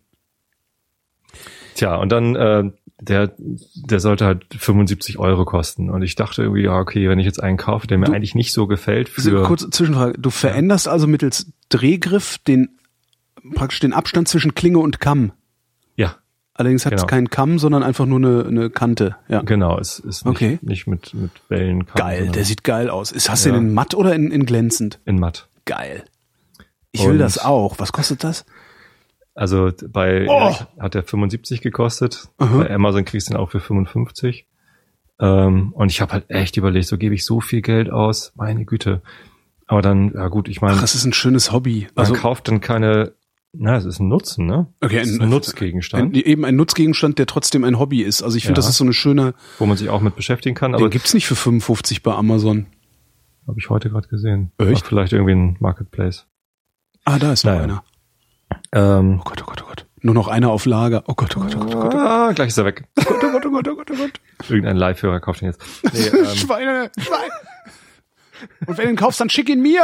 tja, und dann, äh, der, der sollte halt 75 Euro kosten. Und ich dachte irgendwie, ja, okay, wenn ich jetzt einen kaufe, der mir Du- eigentlich nicht so gefällt für, Kurze Zwischenfrage. Du veränderst also mittels Drehgriff den praktisch den Abstand zwischen Klinge und Kamm. ja, Allerdings hat es Genau. keinen Kamm, sondern einfach nur eine, eine Kante. Ja. genau, es ist nicht, Okay. nicht mit, mit Wellen. Geil, der sieht geil aus. Ist, hast du Ja. den in matt oder in, in glänzend? in matt. Geil. Ich will Und- das auch. Was kostet das? Also bei Oh! hat der 75 gekostet. Aha. Bei Amazon kriegst du den auch für 55. Ähm, und ich habe halt echt überlegt, so gebe ich so viel Geld aus, meine Güte. Aber dann, ja gut, ich meine, Ach, es ist ein schönes Hobby. man Also kauft dann keine, na, es ist ein Nutzen, ne? Okay, ein- ein Nutzgegenstand, ein, eben ein Nutzgegenstand, der trotzdem ein Hobby ist. Also ich finde, Ja. das ist so eine schöne. wo man sich auch mit beschäftigen kann. Den Aber gibt's nicht für 55 bei Amazon. habe ich heute gerade gesehen. Echt? Vielleicht irgendwie ein Marketplace. Ah, da ist noch Naja. einer. Ähm, Oh Gott, oh Gott, oh Gott. Nur noch einer auf Lager. Oh Gott, oh Gott, oh Gott, oh Gott. ah, gleich ist er weg. Oh Gott, oh Gott, oh Gott, oh Gott, oh Gott. Irgendein Live-Hörer kauft ihn jetzt. Nee, ähm, Schweine, Schwein. Und wenn du ihn kaufst, dann schick ihn mir.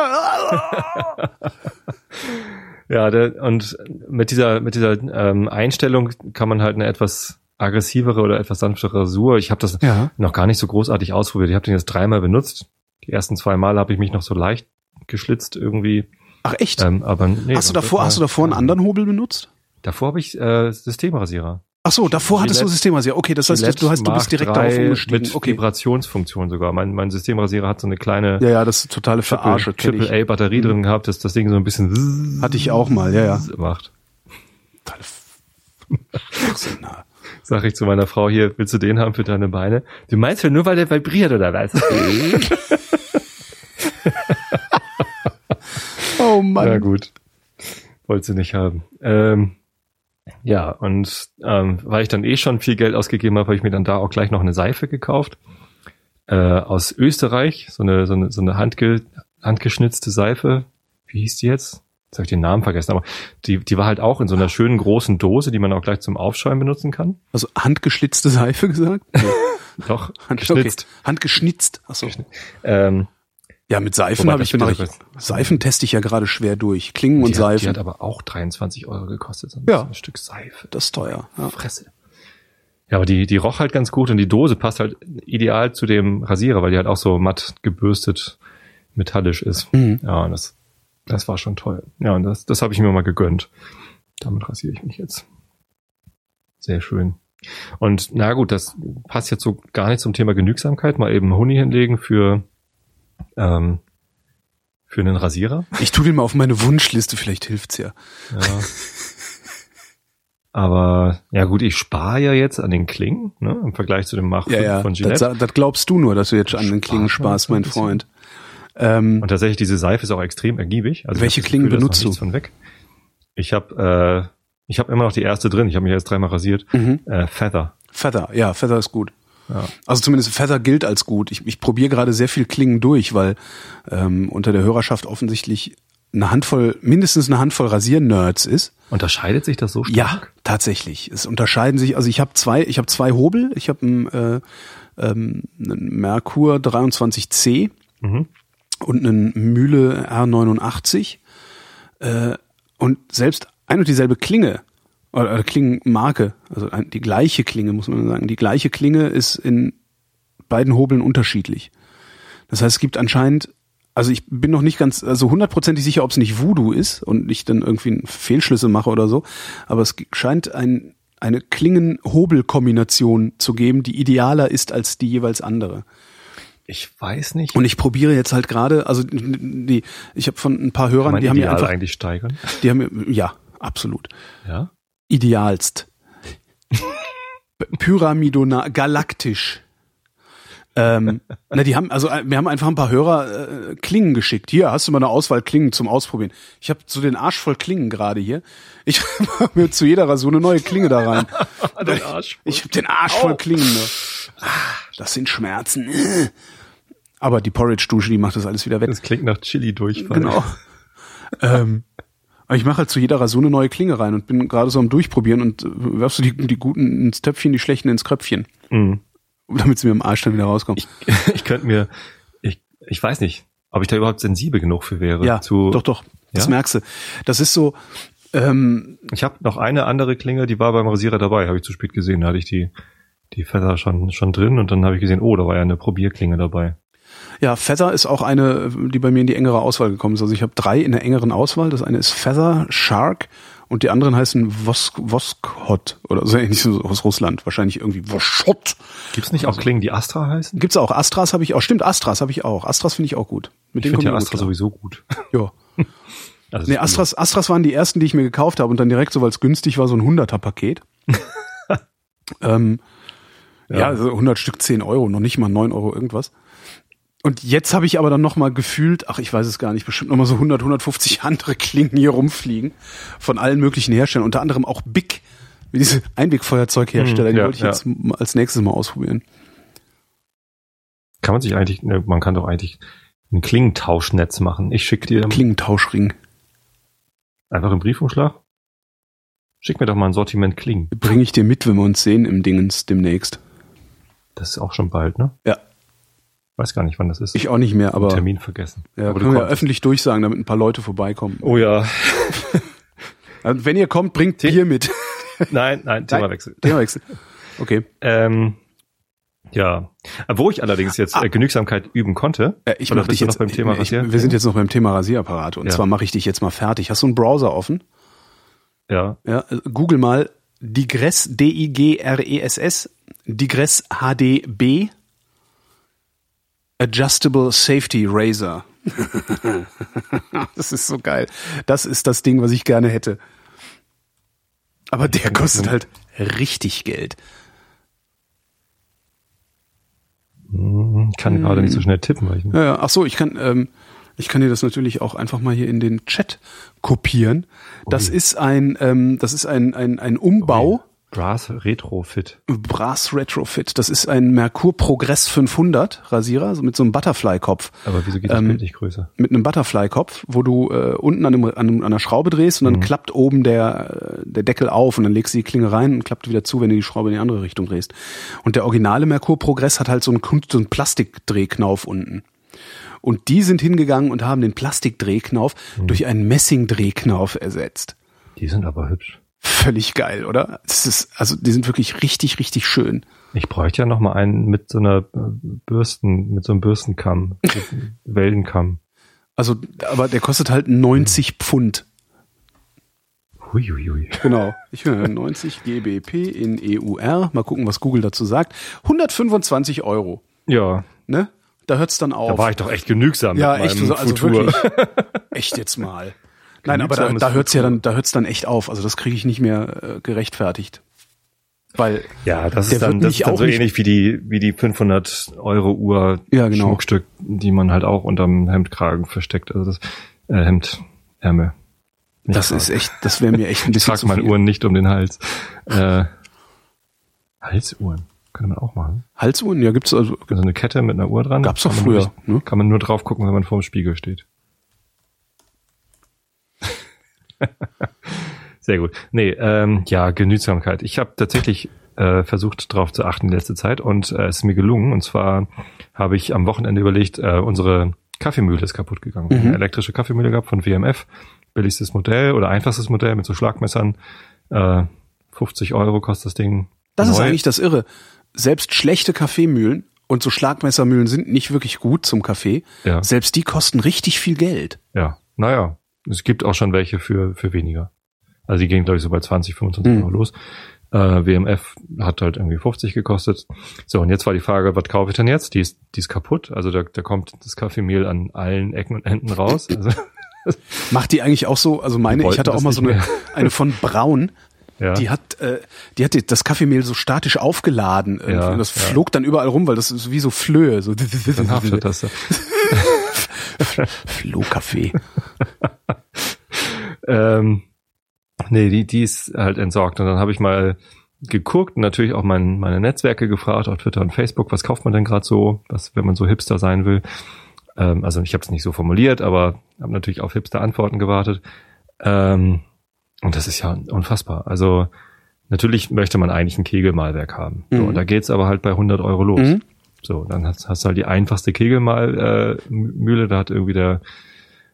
Ja, der, und mit dieser, mit dieser ähm, Einstellung kann man halt eine etwas aggressivere oder etwas sanftere Rasur. Ich habe das Ja. noch gar nicht so großartig ausprobiert. Ich habe den jetzt dreimal benutzt. Die ersten zwei Mal habe ich mich noch so leicht geschlitzt irgendwie. Ach echt? Ähm, aber nee, hast du davor, hast du davor einen anderen Hobel benutzt? Davor habe ich äh, Systemrasierer. Ach so, davor hattest du Gillette- Systemrasier. Okay, das heißt, du, hast, du bist direkt 3 darauf umgestiegen. Mit Okay. Vibrationsfunktion sogar. Mein, mein Systemrasierer hat so eine kleine Ja, ja, das ist totale Verarsche. Triple A Batterie drin gehabt, dass das Ding so ein bisschen Hatte ich auch mal, ja, ja. macht. Totale. Sag ich zu meiner Frau hier, willst du den haben für deine Beine? Du meinst ja nur, weil der vibriert oder was? Oh Mann. Na gut. Wollte sie nicht haben. Ähm, ja, und ähm, weil ich dann eh schon viel Geld ausgegeben habe, habe ich mir dann da auch gleich noch eine Seife gekauft. Äh, aus Österreich, so eine, so eine, so eine handge, handgeschnitzte Seife. Wie hieß die jetzt? Jetzt habe ich den Namen vergessen, aber die, die war halt auch in so einer schönen großen Dose, die man auch gleich zum Aufschäumen benutzen kann. Also handgeschlitzte Seife gesagt? Doch, Hand, geschnitzt. Okay. Handgeschnitzt. Ach so. Ähm, Ja, mit Seifen habe ich, ich Seifen teste ich ja gerade schwer durch. Klingen und die, hat, die Seifen. hat aber auch 23 Euro gekostet. So Ja. ein Stück Seife. das ist teuer. Ja. Fresse. Ja, aber die, die roch halt ganz gut und die Dose passt halt ideal zu dem Rasierer, weil die halt auch so matt gebürstet metallisch ist. Mhm. Ja, und das, das war schon toll. Ja, und das, das habe ich mir mal gegönnt. Damit rasiere ich mich jetzt. Sehr schön. Und na gut, das passt jetzt so gar nicht zum Thema Genügsamkeit. Mal eben Honig hinlegen für, ähm, für einen Rasierer. Ich tue den mal auf meine Wunschliste, vielleicht hilft's ja. Ja. Aber ja gut, ich spare ja jetzt an den Klingen, ne, im Vergleich zu dem Mach Ja, ja. von Das, Gillette. das glaubst du nur, dass du jetzt an den Klingen sparst, mein. Freund. Ähm, Und tatsächlich, diese Seife ist auch extrem ergiebig. Also Welche hab das Klingen Gefühl, benutzt du? Von weg. Ich habe äh, ich habe immer noch die erste drin. Ich habe mich jetzt dreimal rasiert. mhm. Äh, Feather. Feather, ja, Feather ist gut. Ja. Also zumindest Feather gilt als gut. Ich, ich probiere gerade sehr viel Klingen durch, weil ähm, unter der Hörerschaft offensichtlich eine Handvoll, mindestens eine Handvoll Rasiernerds ist. Unterscheidet sich das so stark? Ja, tatsächlich. Es unterscheiden sich. Also ich habe zwei, ich habe zwei Hobel. Ich habe einen, äh, ähm, einen Merkur 23C Mhm. und einen Mühle R89. Äh, und selbst ein und dieselbe Klinge oder, oder Klingenmarke, also die gleiche Klinge muss man sagen, die gleiche Klinge ist in beiden Hobeln unterschiedlich. Das heißt, es gibt anscheinend, also ich bin noch nicht ganz, also hundertprozentig sicher, ob es nicht Voodoo ist und ich dann irgendwie Fehlschlüsse mache oder so, aber es scheint ein eine Klingen-Hobel-Kombination zu geben, die idealer ist als die jeweils andere. Ich weiß nicht. Und ich probiere jetzt halt gerade, also die, ich habe von ein paar Hörern, die haben mir einfach, eigentlich steigern. die haben mir, ja, absolut. Ja. Idealst. Pyramidona, galaktisch. ähm, na, die haben, also äh, wir haben einfach ein paar Hörer äh, Klingen geschickt. Hier, hast du mal eine Auswahl Klingen zum Ausprobieren. Ich habe so den Arsch voll Klingen gerade hier. Ich mache mir zu jeder Rasur eine neue Klinge da rein. Den Arsch voll. Ich habe den Arsch voll Klingen. Ne? Ah, Das sind Schmerzen. Aber die Porridge-Dusche, die macht das alles wieder weg. Das klingt nach Chili-Durchfall. Genau. ähm, aber ich mache halt zu jeder Rasur eine neue Klinge rein und bin gerade so am Durchprobieren und äh, wirfst du die, die guten ins Töpfchen, die schlechten ins Kröpfchen. Mhm. Damit sie mir im Arsch dann wieder rauskommen. Ich könnte mir, ich, ich weiß nicht, ob ich da überhaupt sensibel genug für wäre. ja, zu, doch, doch. Das Ja? merkst du. Das ist so, ähm, Ich habe noch eine andere Klinge, die war beim Rasierer dabei, habe ich zu spät gesehen. Da hatte ich die, die Feather schon, schon drin und dann habe ich gesehen, oh, da war ja eine Probierklinge dabei. Ja, Feather ist auch eine, die bei mir in die engere Auswahl gekommen ist. Also ich habe drei in der engeren Auswahl. Das eine ist Feather, Shark und die anderen heißen Vosk, Voskhot oder so ähnlich aus Russland. Wahrscheinlich irgendwie Voschot. Gibt's nicht auch Klingen, die Astra heißen? Gibt's auch. Astras habe ich auch. Stimmt, Astras habe ich auch. Astras finde ich auch gut. Mit Ich finde ja Astra gut sowieso gut. Ja. Also Nee, Astras, Astras waren die ersten, die ich mir gekauft habe und dann direkt so, weil es günstig war, so ein 100er-Paket. ähm, ja. Ja. also 100 Stück 10 Euro, noch nicht mal 9 Euro irgendwas. Und jetzt habe ich aber dann noch mal gefühlt, ach, ich weiß es gar nicht, bestimmt noch mal so 100, 150 andere Klingen hier rumfliegen von allen möglichen Herstellern, unter anderem auch Big, wie diese Einwegfeuerzeughersteller, Hm, die ja, wollte ich ja. jetzt als nächstes mal ausprobieren. Kann man sich eigentlich, ne, man kann doch eigentlich ein Klingentauschnetz machen. Ich schicke dir Klingentauschring. einfach einen Briefumschlag. Schick mir doch mal ein Sortiment Klingen. Bringe ich dir mit, wenn wir uns sehen im Dingens demnächst. Das ist auch schon bald, ne? Ja. Weiß gar nicht, wann das ist. Ich auch nicht mehr, aber Termin vergessen. ja, Aber du können wir kommst. öffentlich durchsagen, damit ein paar Leute vorbeikommen. Oh ja. Also wenn ihr kommt, bringt Bier mit. Nein, nein, Themawechsel. Themawechsel. Okay. Ähm, ja. Wo ich allerdings jetzt äh, Genügsamkeit üben konnte, Äh, ich oder bist dich jetzt noch beim Thema ich? Wir sind jetzt noch beim Thema Rasierapparate und Ja. zwar mache ich dich jetzt mal fertig. Hast du einen Browser offen? Ja. Ja, äh, Google mal Digress E S S Digress HDB Adjustable Safety Razor. das ist so geil. Das ist das Ding, was ich gerne hätte. Aber der kostet halt richtig Geld. Hm, Kann gerade nicht so schnell tippen, weil ich Ja, ja. Ach so, ich kann, ähm, ich kann dir das natürlich auch einfach mal hier in den Chat kopieren. Das Ui. ist ein, ähm, das ist ein, ein, ein Umbau. Brass Retrofit. Brass Retrofit. Das ist ein Merkur Progress 500 Rasierer, also mit so einem Butterfly-Kopf. Aber wieso geht das Ähm, Bild nicht größer? Mit einem Butterfly-Kopf, wo du äh, unten an, einem, an, einem, an einer Schraube drehst und dann klappt oben der, äh, der Deckel auf und dann legst du die Klinge rein und klappt wieder zu, wenn du die Schraube in die andere Richtung drehst. Und der originale Merkur Progress hat halt so einen, so einen Plastikdrehknauf unten. Und die sind hingegangen und haben den Plastikdrehknauf durch einen Messingdrehknauf ersetzt. Die sind aber hübsch. Völlig geil, oder? Das ist, also die sind wirklich richtig, richtig schön. Ich bräuchte ja noch mal einen mit so einer äh, Bürsten, mit so einem Bürstenkamm, Wellenkamm. Also, aber der kostet halt 90 Pfund. Huiuiui. Genau. Ich höre 90 GBP in EUR. Mal gucken, was Google dazu sagt. 125 Euro. Ja, Ne? Da hört's dann auf. da war ich doch echt genügsam ja, mit echt, meinem also Futur. wirklich. Echt jetzt mal. Nein, aber da, da hört's ja Futur. dann, da hört's dann echt auf. Also das kriege ich nicht mehr äh, gerechtfertigt. Weil, Ja, das Der ist dann, wird das ist dann auch so nicht- ähnlich wie die, wie die 500 Euro Uhr Ja, genau. Schmuckstück, die man halt auch unterm Hemdkragen versteckt. Also das äh, Hemdärmel. Nicht das Kragen. ist echt, das wäre mir echt ein Ich bisschen trage zu meine. Uhren nicht um den Hals. Äh, Halsuhren. Könnte man auch machen. Halsuhren, ja, gibt's also, So eine Kette mit einer Uhr dran. Gab's doch früher, nicht- ne? Kann man nur drauf gucken, wenn man vor dem Spiegel steht. Sehr gut. Nee, ähm, ja, Genügsamkeit. Ich habe tatsächlich äh, versucht, darauf zu achten die letzte Zeit und äh, es ist mir gelungen. Und zwar habe ich am Wochenende überlegt, äh, unsere Kaffeemühle ist kaputt gegangen. Mhm. Eine elektrische Kaffeemühle gehabt von WMF. Billigstes Modell oder einfachstes Modell mit so Schlagmessern. Äh, 50 Euro kostet das Ding. das ist neu. eigentlich das Irre. Selbst schlechte Kaffeemühlen und so Schlagmessermühlen sind nicht wirklich gut zum Kaffee. Ja. Selbst die kosten richtig viel Geld. Ja, naja, es gibt auch schon welche für, für weniger. Also die gehen, glaube ich, so bei 20, 25 Mhm. Euro los. Äh, WMF hat halt irgendwie 50 gekostet. So, und jetzt war die Frage, was kaufe ich denn jetzt? Die ist, die ist kaputt. Also da, da kommt das Kaffeemehl an allen Ecken und Enden raus. Also, Macht die eigentlich auch so, also meine, ich hatte auch mal so eine, eine von Braun, ja. die hat, äh, die hat das Kaffeemehl so statisch aufgeladen. Ja, und das ja. flog dann überall rum, weil das ist wie so Flöhe, so dann haftet das. Flohkaffee. Ähm, nee, die, die ist halt entsorgt. Und dann habe ich mal geguckt und natürlich auch mein, meine Netzwerke gefragt, auf Twitter und Facebook, was kauft man denn gerade so, was, wenn man so Hipster sein will. Ähm, also ich habe es nicht so formuliert, aber habe natürlich auf Hipster-Antworten gewartet. Ähm, und das ist ja unfassbar. Also natürlich möchte man eigentlich ein Kegelmalwerk haben. So, Mhm. und da geht's aber halt bei 100 Euro los. Mhm. So, dann hast, hast du halt die einfachste Kegelmalmühle. Äh, Mühle. da hat irgendwie der,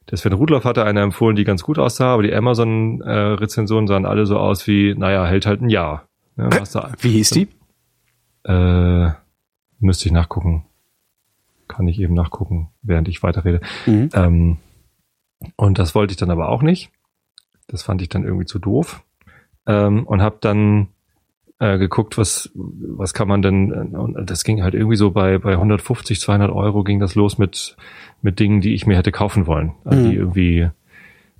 der Sven Rudloff hatte eine empfohlen, die ganz gut aussah, aber die Amazon-Rezensionen sahen alle so aus wie, naja, hält halt ein Jahr. Ja, hast du, Wie hieß die? äh, müsste ich nachgucken. Kann ich eben nachgucken, während ich weiterrede. Mhm. Ähm, und das wollte ich dann aber auch nicht. Das fand ich dann irgendwie zu doof. Ähm, und habe dann äh, geguckt, was, was kann man denn, äh, und das ging halt irgendwie so bei, bei 150, 200 Euro ging das los mit, mit Dingen, die ich mir hätte kaufen wollen, also Mhm. die irgendwie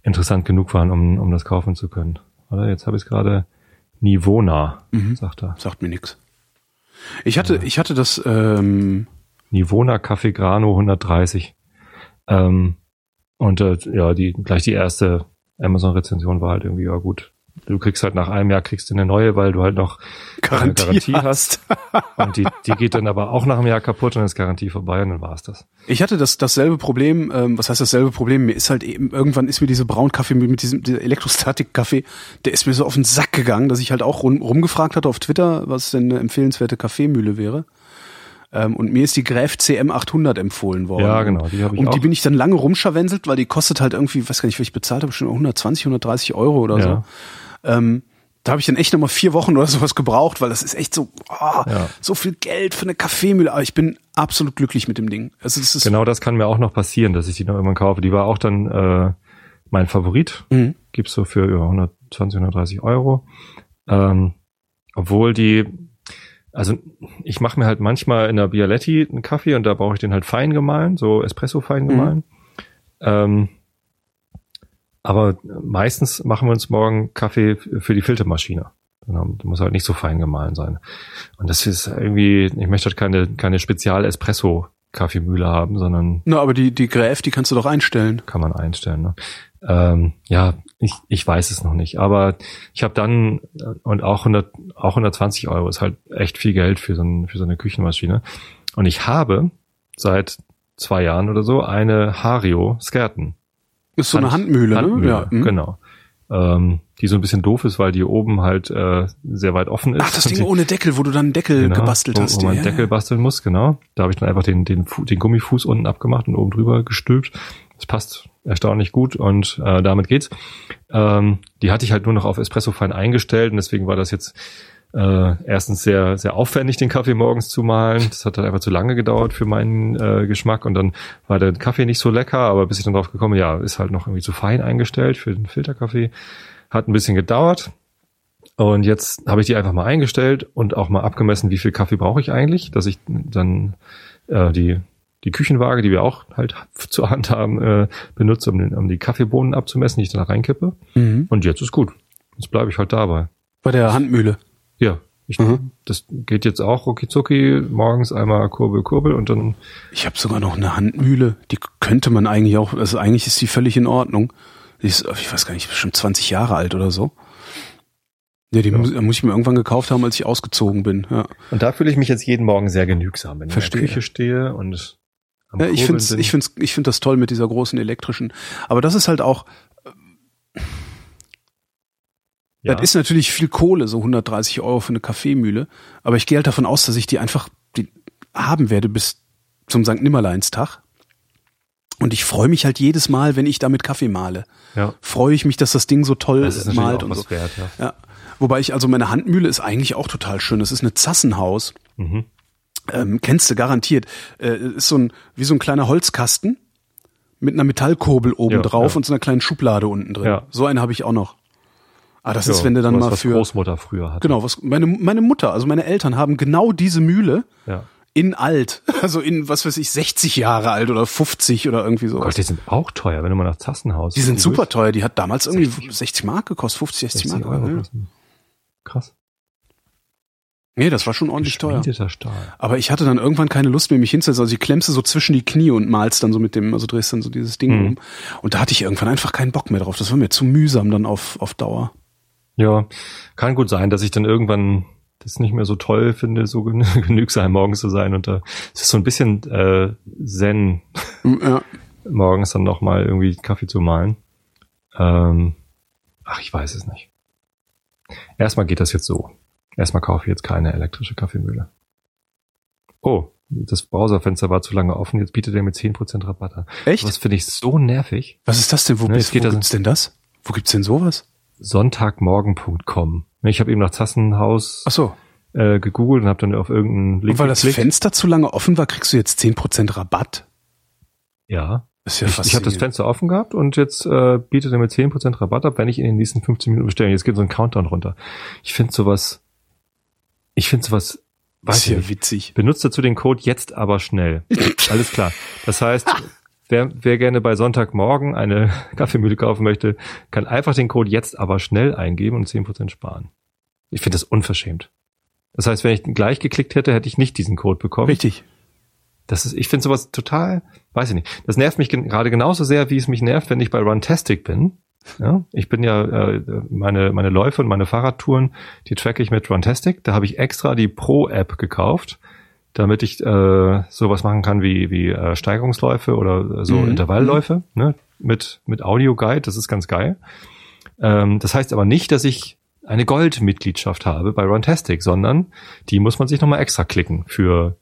interessant genug waren, um, um das kaufen zu können. Oder jetzt habe ich es gerade Nivona, Mhm. sagt er. Sagt mir nix. Ich hatte, ich hatte das, ähm, Nivona Café Grano 130. Ähm, und äh, ja, die gleich die erste Amazon-Rezension war halt irgendwie, ja gut, du kriegst halt nach einem Jahr kriegst du eine neue, weil du halt noch Garantie Garantie hast. Und die, die geht dann aber auch nach einem Jahr kaputt und dann ist Garantie vorbei und dann war's das. Ich hatte das dasselbe Problem, ähm, was heißt dasselbe Problem? Mir ist halt eben, irgendwann ist mir diese Braunkaffee mit, mit diesem dieser Elektrostatik-Kaffee, der ist mir so auf den Sack gegangen, dass ich halt auch rum, rumgefragt hatte auf Twitter, was denn eine empfehlenswerte Kaffeemühle wäre. Ähm, und mir ist die Gräf CM 800 empfohlen worden. Ja, genau, die ich Und die auch. bin ich dann lange rumscharwenselt, weil die kostet halt irgendwie, weiß gar nicht, was ich bezahlt habe, schon 120, 130 Euro oder Ja. so. Ähm, da habe ich dann echt nochmal vier Wochen oder sowas gebraucht, weil das ist echt so, oh, Ja. so viel Geld für eine Kaffeemühle. Aber ich bin absolut glücklich mit dem Ding. Also das ist Genau das kann mir auch noch passieren, dass ich die noch irgendwann kaufe. Die war auch dann äh, mein Favorit. Mhm. Gibt's so für ja, 120, 130 Euro. Ähm, obwohl die, also ich mache mir halt manchmal in der Bialetti einen Kaffee und da brauche ich den halt fein gemahlen, so Espresso fein gemahlen. Ähm, aber meistens machen wir uns morgen Kaffee für die Filtermaschine. Genau, muss halt nicht so fein gemahlen sein. Und das ist irgendwie, ich möchte halt keine, keine Spezial-Espresso-Kaffeemühle haben, sondern Na, aber die, die Gräf, die kannst du doch einstellen. kann man einstellen. Ne? Ähm, ja, ich, ich weiß es noch nicht. Aber ich habe dann, äh, und auch, 100, auch 120 Euro ist halt echt viel Geld für so, ein, für so eine Küchenmaschine. Und ich habe seit zwei Jahren oder so eine Hario Skerten. Ist so eine Hand- Handmühle, Handmühle, ne? Ja. mhm. genau. Ähm, die so ein bisschen doof ist, weil die oben halt äh, sehr weit offen ist. Ach, das Ding ohne Deckel, wo du dann einen Deckel Genau, gebastelt wo, hast. Wo man ja, Deckel ja. basteln muss, genau. Da habe ich dann einfach den, den, den Gummifuß unten abgemacht und oben drüber gestülpt. Das passt erstaunlich gut und äh, damit geht's. Ähm, die hatte ich halt nur noch auf Espresso fein eingestellt und deswegen war das jetzt äh, erstens sehr, sehr aufwendig, den Kaffee morgens zu mahlen. Das hat dann einfach zu lange gedauert für meinen äh, Geschmack und dann war der Kaffee nicht so lecker, aber bis ich dann drauf gekommen, ja, ist halt noch irgendwie zu fein eingestellt für den Filterkaffee. Hat ein bisschen gedauert. Und jetzt habe ich die einfach mal eingestellt und auch mal abgemessen, wie viel Kaffee brauche ich eigentlich, dass ich dann äh, die die Küchenwaage, die wir auch halt zur Hand haben, äh, benutze, um, den, um die Kaffeebohnen abzumessen, die ich dann da reinkippe. Mhm. Und jetzt ist gut. Jetzt bleibe ich halt dabei. Bei der Handmühle. Ja, ich, Mhm. das geht jetzt auch rucki zucki, morgens einmal Kurbel, Kurbel und dann, Ich habe sogar noch eine Handmühle. Die könnte man eigentlich auch, also eigentlich ist die völlig in Ordnung. Die ist, ich weiß gar nicht, bestimmt 20 Jahre alt oder so. Ja, die Ja. Muss, muss ich mir irgendwann gekauft haben, als ich ausgezogen bin. Ja. und da fühle ich mich jetzt jeden Morgen sehr genügsam, wenn Verstehe. ich in der Küche stehe und am Ja, ich bin. ich find's, ich find das toll mit dieser großen elektrischen. Aber das ist halt auch, ja, das ist natürlich viel Kohle, so 130 Euro für eine Kaffeemühle. Aber ich gehe halt davon aus, dass ich die einfach die haben werde bis zum St. Nimmerleinstag. Und ich freue mich halt jedes Mal, wenn ich damit Kaffee male. ja, Freue ich mich, dass das Ding so toll das ist malt und so. wert, ja. Ja. Wobei ich, also meine Handmühle ist eigentlich auch total schön. Das ist eine Zassenhaus. Mhm. Ähm, kennst du garantiert. Äh, ist so ein, wie so ein kleiner Holzkasten mit einer Metallkurbel oben Ja, drauf ja. und so einer kleinen Schublade unten drin. Ja. So einen habe ich auch noch. Ah, das ist, wenn du dann mal was für Großmutter früher hatte. genau was meine meine Mutter, also meine Eltern haben genau diese Mühle Ja. in alt, also in was weiß ich 60 Jahre alt oder 50 oder irgendwie so. Gott, die sind auch teuer, wenn du mal nach Zassenhaus. Die sind super teuer. Die hat damals irgendwie 60, Mark gekostet, 50, 60, 60 Mark. Euro. ja. Krass. Nee, das war schon ordentlich teuer. Stahl. Aber ich hatte dann irgendwann keine Lust mehr, mich hinzusetzen. Also ich klemmst du so zwischen die Knie und malst dann so mit dem, also drehst dann so dieses Ding Mhm. um. Und da hatte ich irgendwann einfach keinen Bock mehr drauf. Das war mir zu mühsam dann auf, auf Dauer. Ja, kann gut sein, dass ich dann irgendwann das nicht mehr so toll finde, so gen genügsam morgens zu sein. Und da es ist so ein bisschen äh, Zen, Ja. morgens dann noch mal irgendwie Kaffee zu malen. Ähm, ach, ich weiß es nicht. Erstmal geht das jetzt so. Erstmal kaufe ich jetzt keine elektrische Kaffeemühle. Oh, das Browserfenster war zu lange offen, jetzt bietet er mir 10% Rabatt an. Echt? Was finde ich so nervig. Was ist das denn? Wo, Ne, bist, wo gibt's denn das? Wo gibt's denn sowas? Sonntagmorgen.com. Ich habe eben nach Zassenhaus Ach so. äh, gegoogelt und habe dann auf irgendeinen Link Und weil das geklickt. Fenster zu lange offen war, kriegst du jetzt 10% Rabatt? Ja. Ist ja Ich, ich habe das. Fenster offen gehabt und jetzt äh, bietet er mir 10% Rabatt ab, wenn ich in den nächsten 15 Minuten bestelle. Jetzt geht so ein Countdown runter. Ich finde sowas, ich finde sowas, weiß ist ja witzig. Benutzt dazu den Code jetzt aber schnell. Alles klar. Das heißt, wer, wer gerne bei Sonntagmorgen eine Kaffeemühle kaufen möchte, kann einfach den Code jetzt aber schnell eingeben und 10% sparen. Ich finde das unverschämt. Das heißt, wenn ich gleich geklickt hätte, hätte ich nicht diesen Code bekommen. Richtig. Das ist, ich finde sowas total, weiß ich nicht. Das nervt mich gerade genauso sehr, wie es mich nervt, wenn ich bei Runtastic bin. Ja, ich bin ja äh, meine meine Läufe und meine Fahrradtouren, die tracke ich mit Runtastic. Da habe ich extra die Pro-App gekauft, damit ich äh, sowas machen kann wie wie äh, Steigerungsläufe oder so Mhm. Intervallläufe ne, mit mit Audio Guide. Das ist ganz geil. Ähm, das heißt aber nicht, dass ich eine Goldmitgliedschaft habe bei Runtastic, sondern die muss man sich nochmal extra klicken für,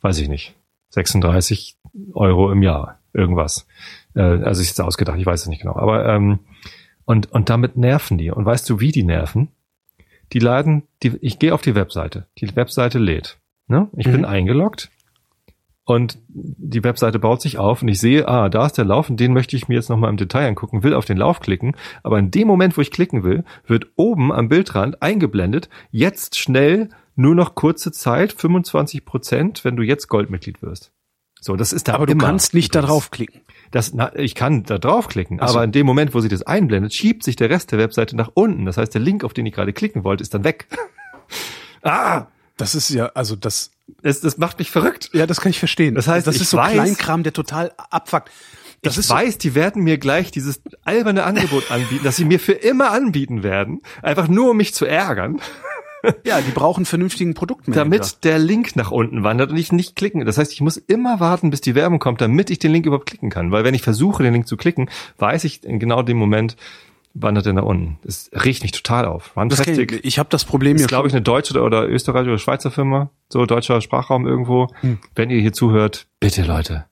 weiß ich nicht, 36 Euro im Jahr, irgendwas. Äh, also ist jetzt ausgedacht, ich weiß es nicht genau. Aber ähm, und und damit nerven die. Und weißt du, wie die nerven? Die laden, die, ich gehe auf die Webseite. Die Webseite lädt. Ne? Ich bin Mhm. eingeloggt und die Webseite baut sich auf und ich sehe, ah, da ist der Lauf und den möchte ich mir jetzt nochmal im Detail angucken, will auf den Lauf klicken, aber in dem Moment, wo ich klicken will, wird oben am Bildrand eingeblendet, jetzt schnell nur noch kurze Zeit, 25 Prozent, wenn du jetzt Goldmitglied wirst. So, das ist da Aber du kannst nicht da übrigens. draufklicken. Das, na, ich kann da draufklicken, Ach so. aber in dem Moment, wo sie das einblendet, schiebt sich der Rest der Webseite nach unten. Das heißt, der Link, auf den ich gerade klicken wollte, ist dann weg. ah, Das ist ja, also das, das, das macht mich verrückt. ja, das kann ich verstehen. Das heißt, das ist so weiß- Kleinkram, der total abfuckt. Das ich ist so, weiß, die werden mir gleich dieses alberne Angebot anbieten, das sie mir für immer anbieten werden, einfach nur um mich zu ärgern, ja, die brauchen vernünftigen Produktmanager. damit der Link nach unten wandert und ich nicht klicken. Das heißt, ich muss immer warten, bis die Werbung kommt, damit ich den Link überhaupt klicken kann. Weil wenn ich versuche, den Link zu klicken, weiß ich in genau dem Moment, wandert er nach unten. Das riecht mich total auf. kenn ich, Runtastic ich habe das Problem ist, ja glaube ich, eine deutsche oder, österreichische oder Schweizer Firma, so deutscher Sprachraum irgendwo. Hm. Wenn ihr hier zuhört, bitte Leute,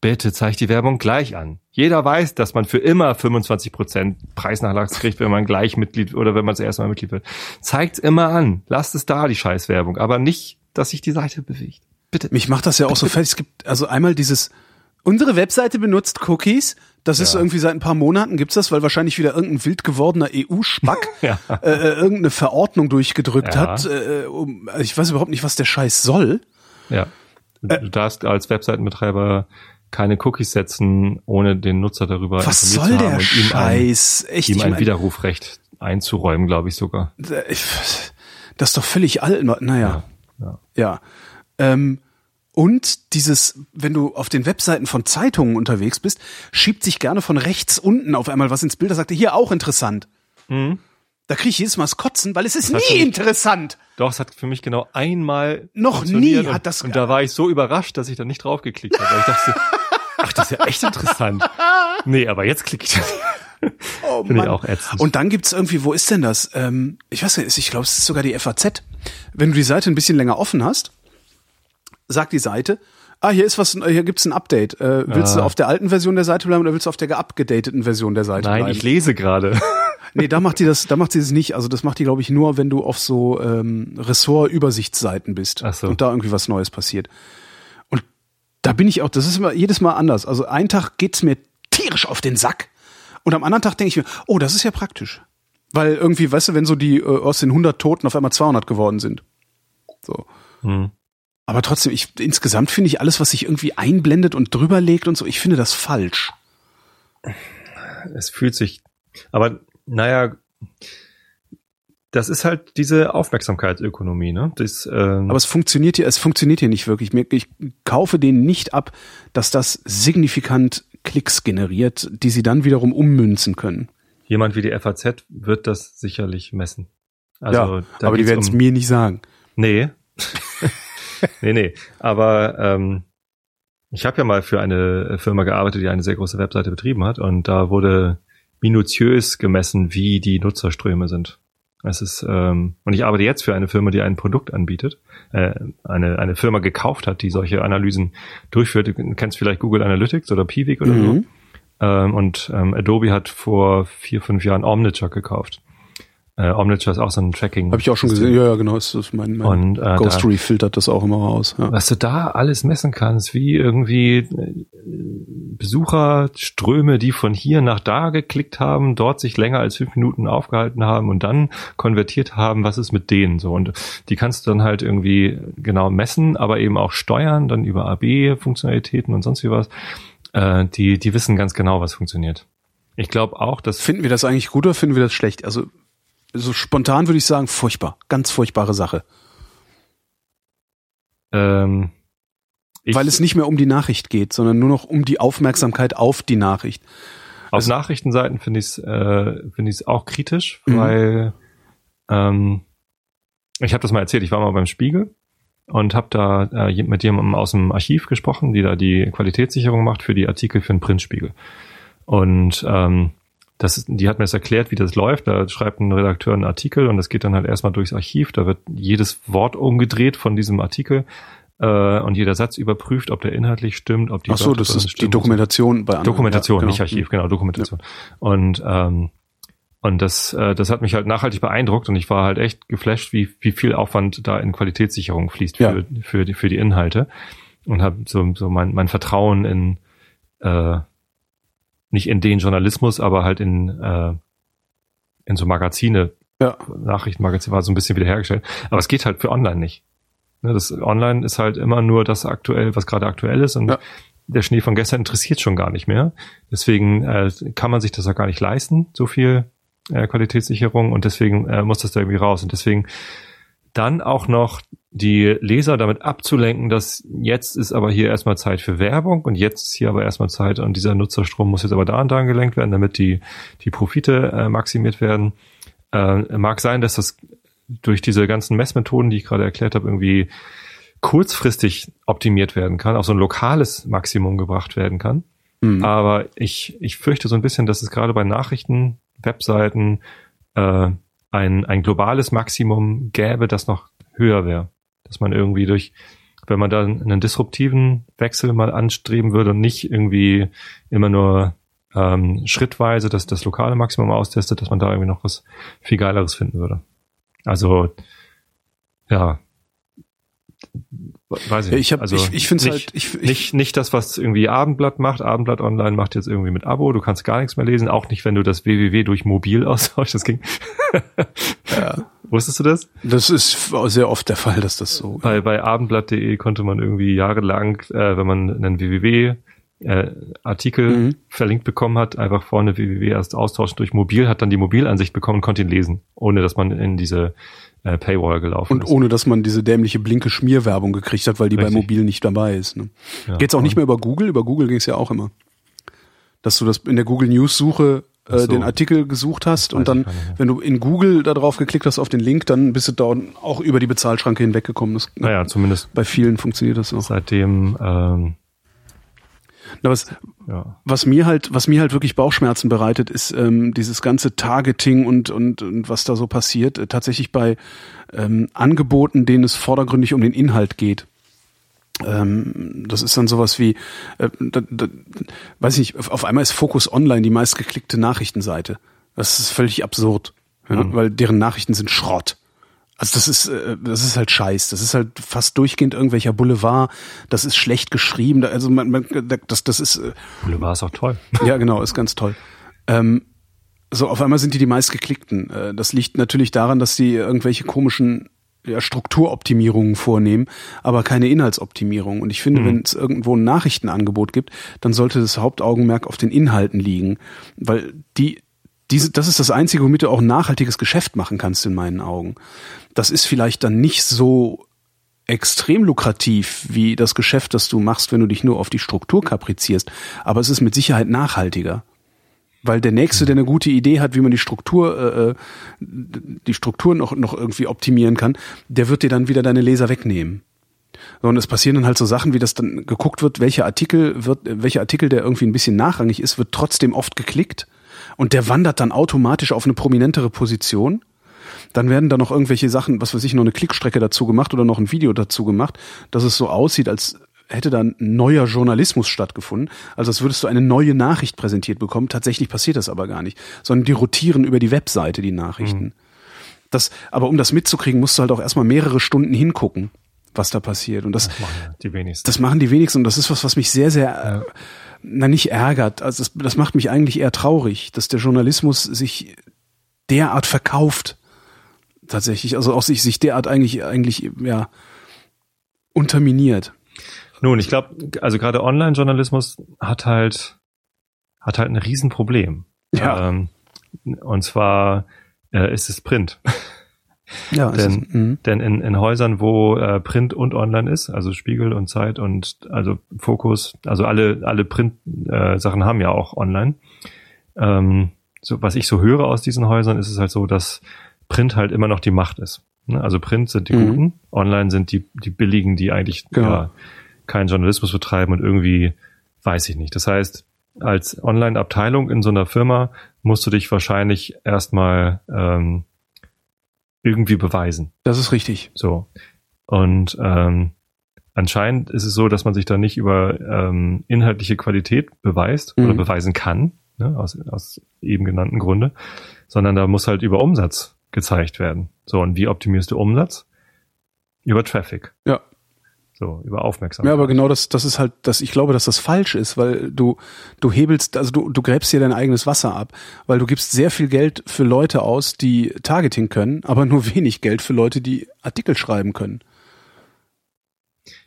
bitte zeigt die Werbung gleich an. Jeder weiß, dass man für immer 25% Preisnachlass kriegt, wenn man gleich Mitglied oder wenn man das erste Mal Mitglied wird. Zeigt's immer an. Lasst es da, die Scheißwerbung, aber nicht, dass sich die Seite bewegt. Bitte. Mich macht das ja auch so fertig. Es gibt also einmal dieses, unsere Webseite benutzt Cookies. Das ist Ja. irgendwie seit ein paar Monaten gibt's das, weil wahrscheinlich wieder irgendein wild gewordener EU-Spack Ja. äh, äh, irgendeine Verordnung durchgedrückt Ja. hat. Äh, um, ich weiß überhaupt nicht, was der Scheiß soll. Ja. Du darfst als Webseitenbetreiber keine Cookies setzen, ohne den Nutzer darüber Was informiert soll zu haben der und Scheiß? ein, Echt, ihm ich ein Widerrufrecht einzuräumen, glaube ich sogar. äh, das ist doch völlig alt. Naja, Ja. ja. Ähm, und dieses, wenn du auf den Webseiten von Zeitungen unterwegs bist, schiebt sich gerne von rechts unten auf einmal was ins Bild. Da sagt er, hier auch interessant. Da kriege ich jedes Mal das Kotzen, weil es ist Mhm. nie mich- interessant. Doch, es hat für mich genau einmal Noch nie und, hat das- Und da war ich so überrascht, dass ich da nicht draufgeklickt habe. Weil ich dachte, ach, das ist ja echt interessant. Nee, aber jetzt klicke ich. Oh Finde ich auch ätzend. Und dann gibt's irgendwie, wo ist denn das? Ähm, ich weiß nicht, ich glaube, es ist sogar die FAZ. Wenn du die Seite ein bisschen länger offen hast, sagt die Seite, ah, hier ist was, hier gibt's ein Update. Äh, willst du Ah. auf der alten Version der Seite bleiben oder willst du auf der geupgedateten Version der Seite Nein, bleiben? ich lese gerade. Nee, da macht die das, da macht sie das nicht. Also das macht die, glaube ich, nur, wenn du auf so ähm, Ressort-Übersichtsseiten bist Ach so. und da irgendwie was Neues passiert. Und da bin ich auch, das ist immer jedes Mal anders. Also einen Tag geht's mir tierisch auf den Sack und am anderen Tag denke ich mir, oh, das ist ja praktisch. Weil irgendwie, weißt du, wenn so die äh, aus den 100 Toten auf einmal 200 geworden sind. So. Hm. Aber trotzdem, ich, insgesamt finde ich alles, was sich irgendwie einblendet und drüber legt und so, ich finde das falsch. Es fühlt sich, aber naja, das ist halt diese Aufmerksamkeitsökonomie, ne? Das, ähm, Aber es funktioniert hier, es funktioniert hier nicht wirklich. Ich kaufe denen nicht ab, dass das signifikant Klicks generiert, die sie dann wiederum ummünzen können. jemand wie die FAZ wird das sicherlich messen. Also, ja, aber die werden es um- mir nicht sagen. Nee. nee, nee. Aber ähm, ich habe ja mal für eine Firma gearbeitet, die eine sehr große Webseite betrieben hat und da wurde minutiös gemessen, wie die Nutzerströme sind. Es ist, ähm, und ich arbeite jetzt für eine Firma, die ein Produkt anbietet, äh, eine, eine Firma gekauft hat, die solche Analysen durchführt. Du kennst vielleicht Google Analytics oder Piwik oder so. Mhm. Ähm, und ähm, Adobe hat vor vier, fünf Jahren Omniture gekauft. Äh, Omniture ist auch so ein Tracking. Habe ich auch schon gesehen. Ja, ja, genau. Das ist mein, mein Und äh, Ghostory filtert das auch immer raus. Ja. was du da alles messen kannst, wie irgendwie äh, Besucherströme, die von hier nach da geklickt haben, dort sich länger als fünf Minuten aufgehalten haben und dann konvertiert haben, was ist mit denen so. Und die kannst du dann halt irgendwie genau messen, aber eben auch steuern, dann über AB-Funktionalitäten und sonst wie was. Äh, die, die wissen ganz genau, was funktioniert. Ich glaube auch, dass Finden wir das eigentlich gut oder finden wir das schlecht? Also so spontan würde ich sagen, furchtbar. Ganz furchtbare Sache. ähm, Weil es nicht mehr um die Nachricht geht, sondern nur noch um die Aufmerksamkeit auf die Nachricht. Auf Also- Nachrichtenseiten finde ich es äh, finde ich es auch kritisch, Mhm. weil ähm, ich habe das mal erzählt. Ich war mal beim Spiegel und habe da äh, mit jemandem aus dem Archiv gesprochen, die da die Qualitätssicherung macht für die Artikel für den Printspiegel. Und ähm, das, die hat mir das erklärt, wie das läuft. Da schreibt ein Redakteur einen Artikel und das geht dann halt erstmal durchs Archiv. Da wird jedes Wort umgedreht von diesem Artikel äh, und jeder Satz überprüft, ob der inhaltlich stimmt, ob die Ach so, Wörter das ist die und so. Dokumentation bei anderen. Dokumentation, Ja, genau. nicht Archiv, genau, Dokumentation. Und ähm, und das, äh, das hat mich halt nachhaltig beeindruckt und ich war halt echt geflasht, wie, wie viel Aufwand da in Qualitätssicherung fließt für, Ja. für, die, für die Inhalte. Und habe so, so mein, mein Vertrauen in äh, nicht in den Journalismus, aber halt in, äh, in so Magazine, Ja. Nachrichtenmagazine war so ein bisschen wiederhergestellt. Aber es geht halt für online nicht. Ne, das Online ist halt immer nur das aktuell, was gerade aktuell ist und Ja. der Schnee von gestern interessiert schon gar nicht mehr. Deswegen äh, kann man sich das auch gar nicht leisten, so viel äh, Qualitätssicherung und deswegen äh, muss das da irgendwie raus. Und deswegen dann auch noch die Leser damit abzulenken, dass jetzt ist aber hier erstmal Zeit für Werbung und jetzt ist hier aber erstmal Zeit und dieser Nutzerstrom muss jetzt aber da und da gelenkt werden, damit die, die Profite äh, maximiert werden. Äh, mag sein, dass das durch diese ganzen Messmethoden, die ich gerade erklärt habe, irgendwie kurzfristig optimiert werden kann, auf so ein lokales Maximum gebracht werden kann. Mhm. Aber ich, ich fürchte so ein bisschen, dass es gerade bei Nachrichten, Webseiten äh, ein, ein globales Maximum gäbe, das noch höher wäre. Dass man irgendwie durch, wenn man da einen disruptiven Wechsel mal anstreben würde und nicht irgendwie immer nur ähm, schrittweise das, das lokale Maximum austestet, dass man da irgendwie noch was viel Geileres finden würde. Also, ja. Weiß ich Ja, nicht. ich hab- also ich- ich find's nicht, halt- ich- ich- nicht, nicht das, was irgendwie Abendblatt macht. Abendblatt Online macht jetzt irgendwie mit Abo. Du kannst gar nichts mehr lesen. Auch nicht, wenn du das www durch mobil austauschst. Das ging. Ja. Wusstest du das? Das ist sehr oft der Fall, dass das so. Bei, bei abendblatt.de konnte man irgendwie jahrelang, äh, wenn man einen www äh, Artikel Mhm. verlinkt bekommen hat, einfach vorne www erst austauschen durch mobil, hat dann die Mobilansicht bekommen und konnte ihn lesen, ohne dass man in diese äh, Paywall gelaufen Und ist. ohne, dass man diese dämliche blinke Schmierwerbung gekriegt hat, weil die bei Richtig. Mobil nicht dabei ist. Ne? Ja. Geht's auch nicht mehr über Google? Über Google ging's ja auch immer. Dass du das in der Google News Suche äh, so. den Artikel gesucht hast und dann, wenn du in Google da drauf geklickt hast auf den Link, dann bist du da auch über die Bezahlschranke hinweggekommen. Das, Naja, zumindest Bei vielen funktioniert das noch. seitdem, ähm, Na, was, ja. was mir halt, was mir halt wirklich Bauchschmerzen bereitet, ist ähm, dieses ganze Targeting und, und, und was da so passiert. Äh, tatsächlich bei ähm, Angeboten, denen es vordergründig um den Inhalt geht. Ähm, das ist dann sowas wie, äh, da, da, weiß ich nicht, auf, auf einmal ist Focus Online die meistgeklickte Nachrichtenseite. Das ist völlig absurd, ja, Mhm. weil deren Nachrichten sind Schrott. Also das ist, äh, das ist halt Scheiß. Das ist halt fast durchgehend irgendwelcher Boulevard. Das ist schlecht geschrieben. Also man, man das, das ist, äh, Boulevard ist auch toll. ja genau, ist ganz toll. Ähm, so auf einmal sind die die meistgeklickten. Äh, das liegt natürlich daran, dass sie irgendwelche komischen ja, Strukturoptimierungen vornehmen, aber keine Inhaltsoptimierung. Und ich finde, mhm. wenn es irgendwo ein Nachrichtenangebot gibt, dann sollte das Hauptaugenmerk auf den Inhalten liegen, weil die diese, das ist das Einzige, womit du auch ein nachhaltiges Geschäft machen kannst, in meinen Augen. Das ist vielleicht dann nicht so extrem lukrativ wie das Geschäft, das du machst, wenn du dich nur auf die Struktur kaprizierst, aber es ist mit Sicherheit nachhaltiger. Weil der Nächste, der eine gute Idee hat, wie man die Struktur, äh, äh, die Struktur noch, noch irgendwie optimieren kann, der wird dir dann wieder deine Leser wegnehmen. So, und es passieren dann halt so Sachen, wie das dann geguckt wird, welcher Artikel wird, welcher Artikel, der irgendwie ein bisschen nachrangig ist, wird trotzdem oft geklickt und der wandert dann automatisch auf eine prominentere Position. Dann werden da noch irgendwelche Sachen, was weiß ich, noch eine Klickstrecke dazu gemacht oder noch ein Video dazu gemacht, dass es so aussieht, als hätte da ein neuer Journalismus stattgefunden. Also als würdest du eine neue Nachricht präsentiert bekommen. Tatsächlich passiert das aber gar nicht, sondern die rotieren über die Webseite die Nachrichten. Mhm. Das, aber um das mitzukriegen, musst du halt auch erstmal mehrere Stunden hingucken, was da passiert. Und das, das machen die wenigsten. Das machen die wenigsten. Und das ist was, was mich sehr, sehr, ja. Na nicht ärgert. Also das, das macht mich eigentlich eher traurig, dass der Journalismus sich derart verkauft. Tatsächlich. Also auch sich, sich derart eigentlich, eigentlich, ja, unterminiert. Nun, ich glaube, also gerade Online-Journalismus hat halt hat halt ein Riesenproblem. Ja. Ähm, und zwar äh, ist es Print. Ja, denn, mhm. denn in, in Häusern, wo äh, Print und Online ist, also Spiegel und Zeit und also Fokus, also alle alle Print-Sachen äh, haben ja auch Online. Ähm, so was ich so höre aus diesen Häusern, ist es halt so, dass Print halt immer noch die Macht ist. Ne? Also Print sind die mhm. Guten, Online sind die die billigen, die eigentlich genau. ja, keinen Journalismus betreiben und irgendwie weiß ich nicht. Das heißt, als Online-Abteilung in so einer Firma musst du dich wahrscheinlich erstmal ähm, irgendwie beweisen. Das ist richtig. So. Und ähm, anscheinend ist es so, dass man sich da nicht über ähm, inhaltliche Qualität beweist mhm. oder beweisen kann, ne, aus, aus eben genannten Gründe, sondern da muss halt über Umsatz gezeigt werden. So, und wie optimierst du Umsatz? Über Traffic. Ja. So, über Aufmerksamkeit. Ja, aber genau das, das ist halt, das, ich glaube, dass das falsch ist, weil du, du hebelst, also du, du gräbst dir dein eigenes Wasser ab, weil du gibst sehr viel Geld für Leute aus, die Targeting können, aber nur wenig Geld für Leute, die Artikel schreiben können.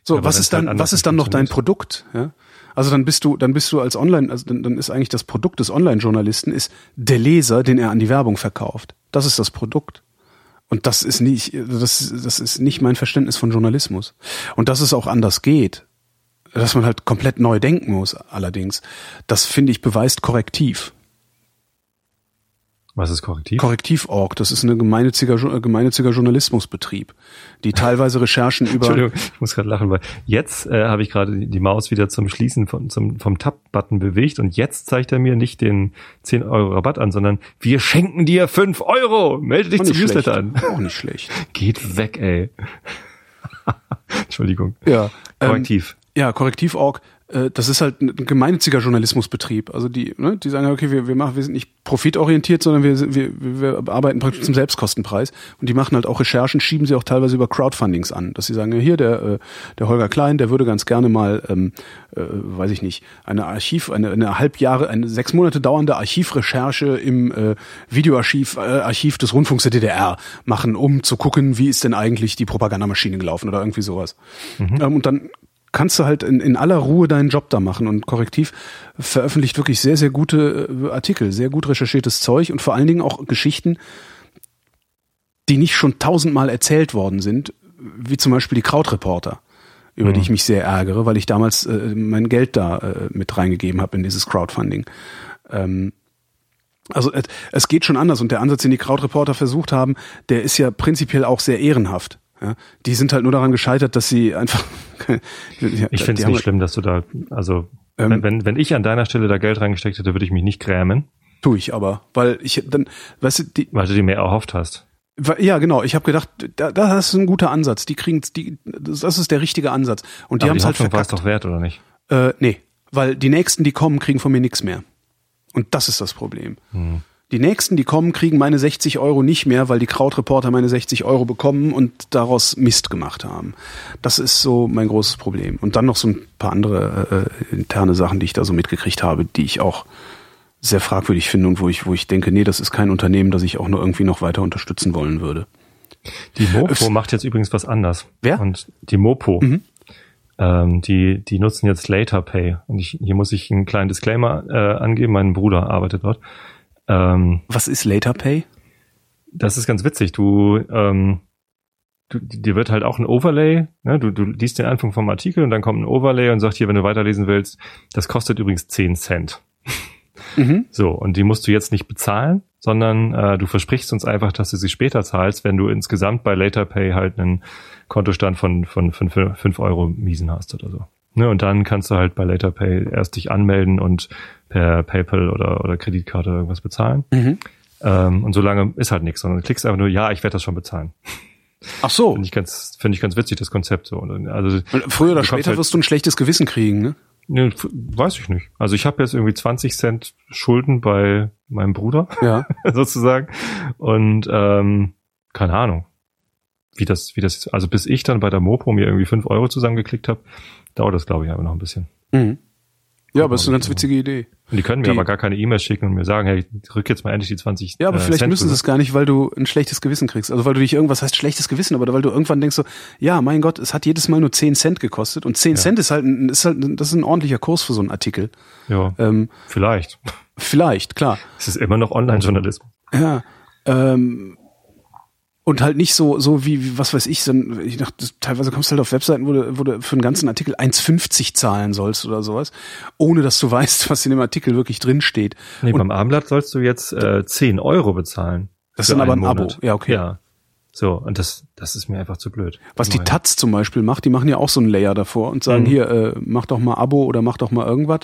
So, ja, was ist dann, halt was ist dann noch dein Produkt? Ja? Also dann bist du, dann bist du als Online, also dann, dann ist eigentlich das Produkt des Online-Journalisten ist der Leser, den er an die Werbung verkauft. Das ist das Produkt. Und das ist nicht, das, das ist nicht mein Verständnis von Journalismus. Und dass es auch anders geht, dass man halt komplett neu denken muss, allerdings, das finde ich beweist korrektiv. Was ist Korrektiv? Korrektiv.org, das ist ein gemeinnütziger, gemeinnütziger Journalismusbetrieb, die teilweise Recherchen über... Entschuldigung, ich muss gerade lachen, weil jetzt äh, habe ich gerade die Maus wieder zum Schließen von, zum, vom Tab-Button bewegt und jetzt zeigt er mir nicht den 10 Euro Rabatt an, sondern wir schenken dir 5 Euro. Melde dich zum Newsletter an. Auch nicht schlecht. Geht weg, ey. Entschuldigung. Ja. Korrektiv. Ähm, ja, Korrektiv.org äh, das ist halt ein gemeinnütziger Journalismusbetrieb. Also die, ne, die sagen, okay, wir, wir machen, wir sind nicht profitorientiert, sondern wir, wir, wir arbeiten praktisch zum Selbstkostenpreis. Und die machen halt auch Recherchen, schieben sie auch teilweise über Crowdfundings an, dass sie sagen, ja, hier der, äh, der Holger Klein, der würde ganz gerne mal, ähm, äh, weiß ich nicht, eine Archiv, eine, eine halb Jahre, eine sechs Monate dauernde Archivrecherche im äh, Videoarchiv, äh, Archiv des Rundfunks der DDR machen, um zu gucken, wie ist denn eigentlich die Propagandamaschine gelaufen oder irgendwie sowas. Mhm. Ähm, und dann kannst du halt in, in aller Ruhe deinen Job da machen. Und Korrektiv veröffentlicht wirklich sehr, sehr gute äh, Artikel, sehr gut recherchiertes Zeug und vor allen Dingen auch Geschichten, die nicht schon tausendmal erzählt worden sind, wie zum Beispiel die Krautreporter, über mhm. die ich mich sehr ärgere, weil ich damals äh, mein Geld da äh, mit reingegeben habe in dieses Crowdfunding. Ähm, also es geht schon anders und der Ansatz, den die Krautreporter versucht haben, der ist ja prinzipiell auch sehr ehrenhaft. Ja, die sind halt nur daran gescheitert, dass sie einfach. ja, ich finde es nicht schlimm, dass du da, also ähm, wenn, wenn ich an deiner Stelle da Geld reingesteckt hätte, würde ich mich nicht grämen. Tue ich aber, weil ich dann, weißt du, die, weil du dir mehr erhofft hast. Ja, genau. Ich habe gedacht, da, das ist ein guter Ansatz. Die kriegen, die, das ist der richtige Ansatz. Und die haben es halt verkackt. War es doch wert oder nicht? Äh, nee, weil die nächsten, die kommen, kriegen von mir nichts mehr. Und das ist das Problem. Hm. Die nächsten, die kommen, kriegen meine 60 Euro nicht mehr, weil die Krautreporter meine 60 Euro bekommen und daraus Mist gemacht haben. Das ist so mein großes Problem. Und dann noch so ein paar andere äh, interne Sachen, die ich da so mitgekriegt habe, die ich auch sehr fragwürdig finde und wo ich, wo ich denke, nee, das ist kein Unternehmen, das ich auch nur irgendwie noch weiter unterstützen wollen würde. Die Mopo macht jetzt übrigens was anders. Wer? Und die Mopo, Mhm. ähm, die, die nutzen jetzt Later Pay. Und ich, hier muss ich einen kleinen Disclaimer äh, angeben. Mein Bruder arbeitet dort. Ähm, Was ist Later Pay? das ist ganz witzig. Du, ähm, du, dir wird halt auch ein Overlay, ne? du, du liest den Anfang vom Artikel und dann kommt ein Overlay und sagt hier, wenn du weiterlesen willst, das kostet übrigens 10 Cent. Mhm. So, und die musst du jetzt nicht bezahlen, sondern äh, du versprichst uns einfach, dass du sie später zahlst, wenn du insgesamt bei LaterPay halt einen Kontostand von, von, von 5 Euro miesen hast oder so. Ne, und dann kannst du halt bei LaterPay erst dich anmelden und per PayPal oder, oder Kreditkarte irgendwas bezahlen. Mhm. Ähm, und solange ist halt nichts, sondern du klickst einfach nur, ja, ich werde das schon bezahlen. Ach so. Finde ich ganz, finde ich ganz witzig, das Konzept so. Und, Also, Und Früher oder später halt- wirst du ein schlechtes Gewissen kriegen, ne? ne, weiß ich nicht. Also ich habe jetzt irgendwie 20 Cent Schulden bei meinem Bruder. Ja. sozusagen. Und ähm, keine Ahnung, wie das, wie das, also bis ich dann bei der Mopo mir irgendwie fünf Euro zusammengeklickt habe, dauert das, glaube ich, aber noch ein bisschen. Mhm. Ja, aber ist eine ganz witzige Idee. Und die können mir Die- aber gar keine E-Mail schicken und mir sagen, hey, rück jetzt mal endlich die 20 Ja, aber äh, vielleicht Cent müssen sie es gar nicht, weil du ein schlechtes Gewissen kriegst. Also weil du dich irgendwas heißt schlechtes Gewissen, aber weil du irgendwann denkst so, ja, mein Gott, es hat jedes Mal nur 10 Cent gekostet und 10 Ja. Cent ist halt, ein- ist halt, das ist ein ordentlicher Kurs für so einen Artikel. Ja, Ähm, vielleicht. vielleicht, klar. Es ist immer noch Online-Journalismus. Ja. Ähm, und halt nicht so, so wie, wie was weiß ich, so, ein- ich dachte, teilweise kommst du halt auf Webseiten, wo du, wo du für einen ganzen Artikel 1,50 zahlen sollst oder sowas, ohne dass du weißt, was in dem Artikel wirklich drin steht. Nee, Und- beim Abendblatt sollst du jetzt äh, 10 Euro bezahlen. Das ist dann aber ein Abo. Monat. Ja, okay. Ja. So, und das, das ist mir einfach zu blöd. Was die Taz zum Beispiel macht, die machen ja auch so einen Layer davor und sagen, Mhm. hier, äh, mach doch mal Abo oder mach doch mal irgendwas.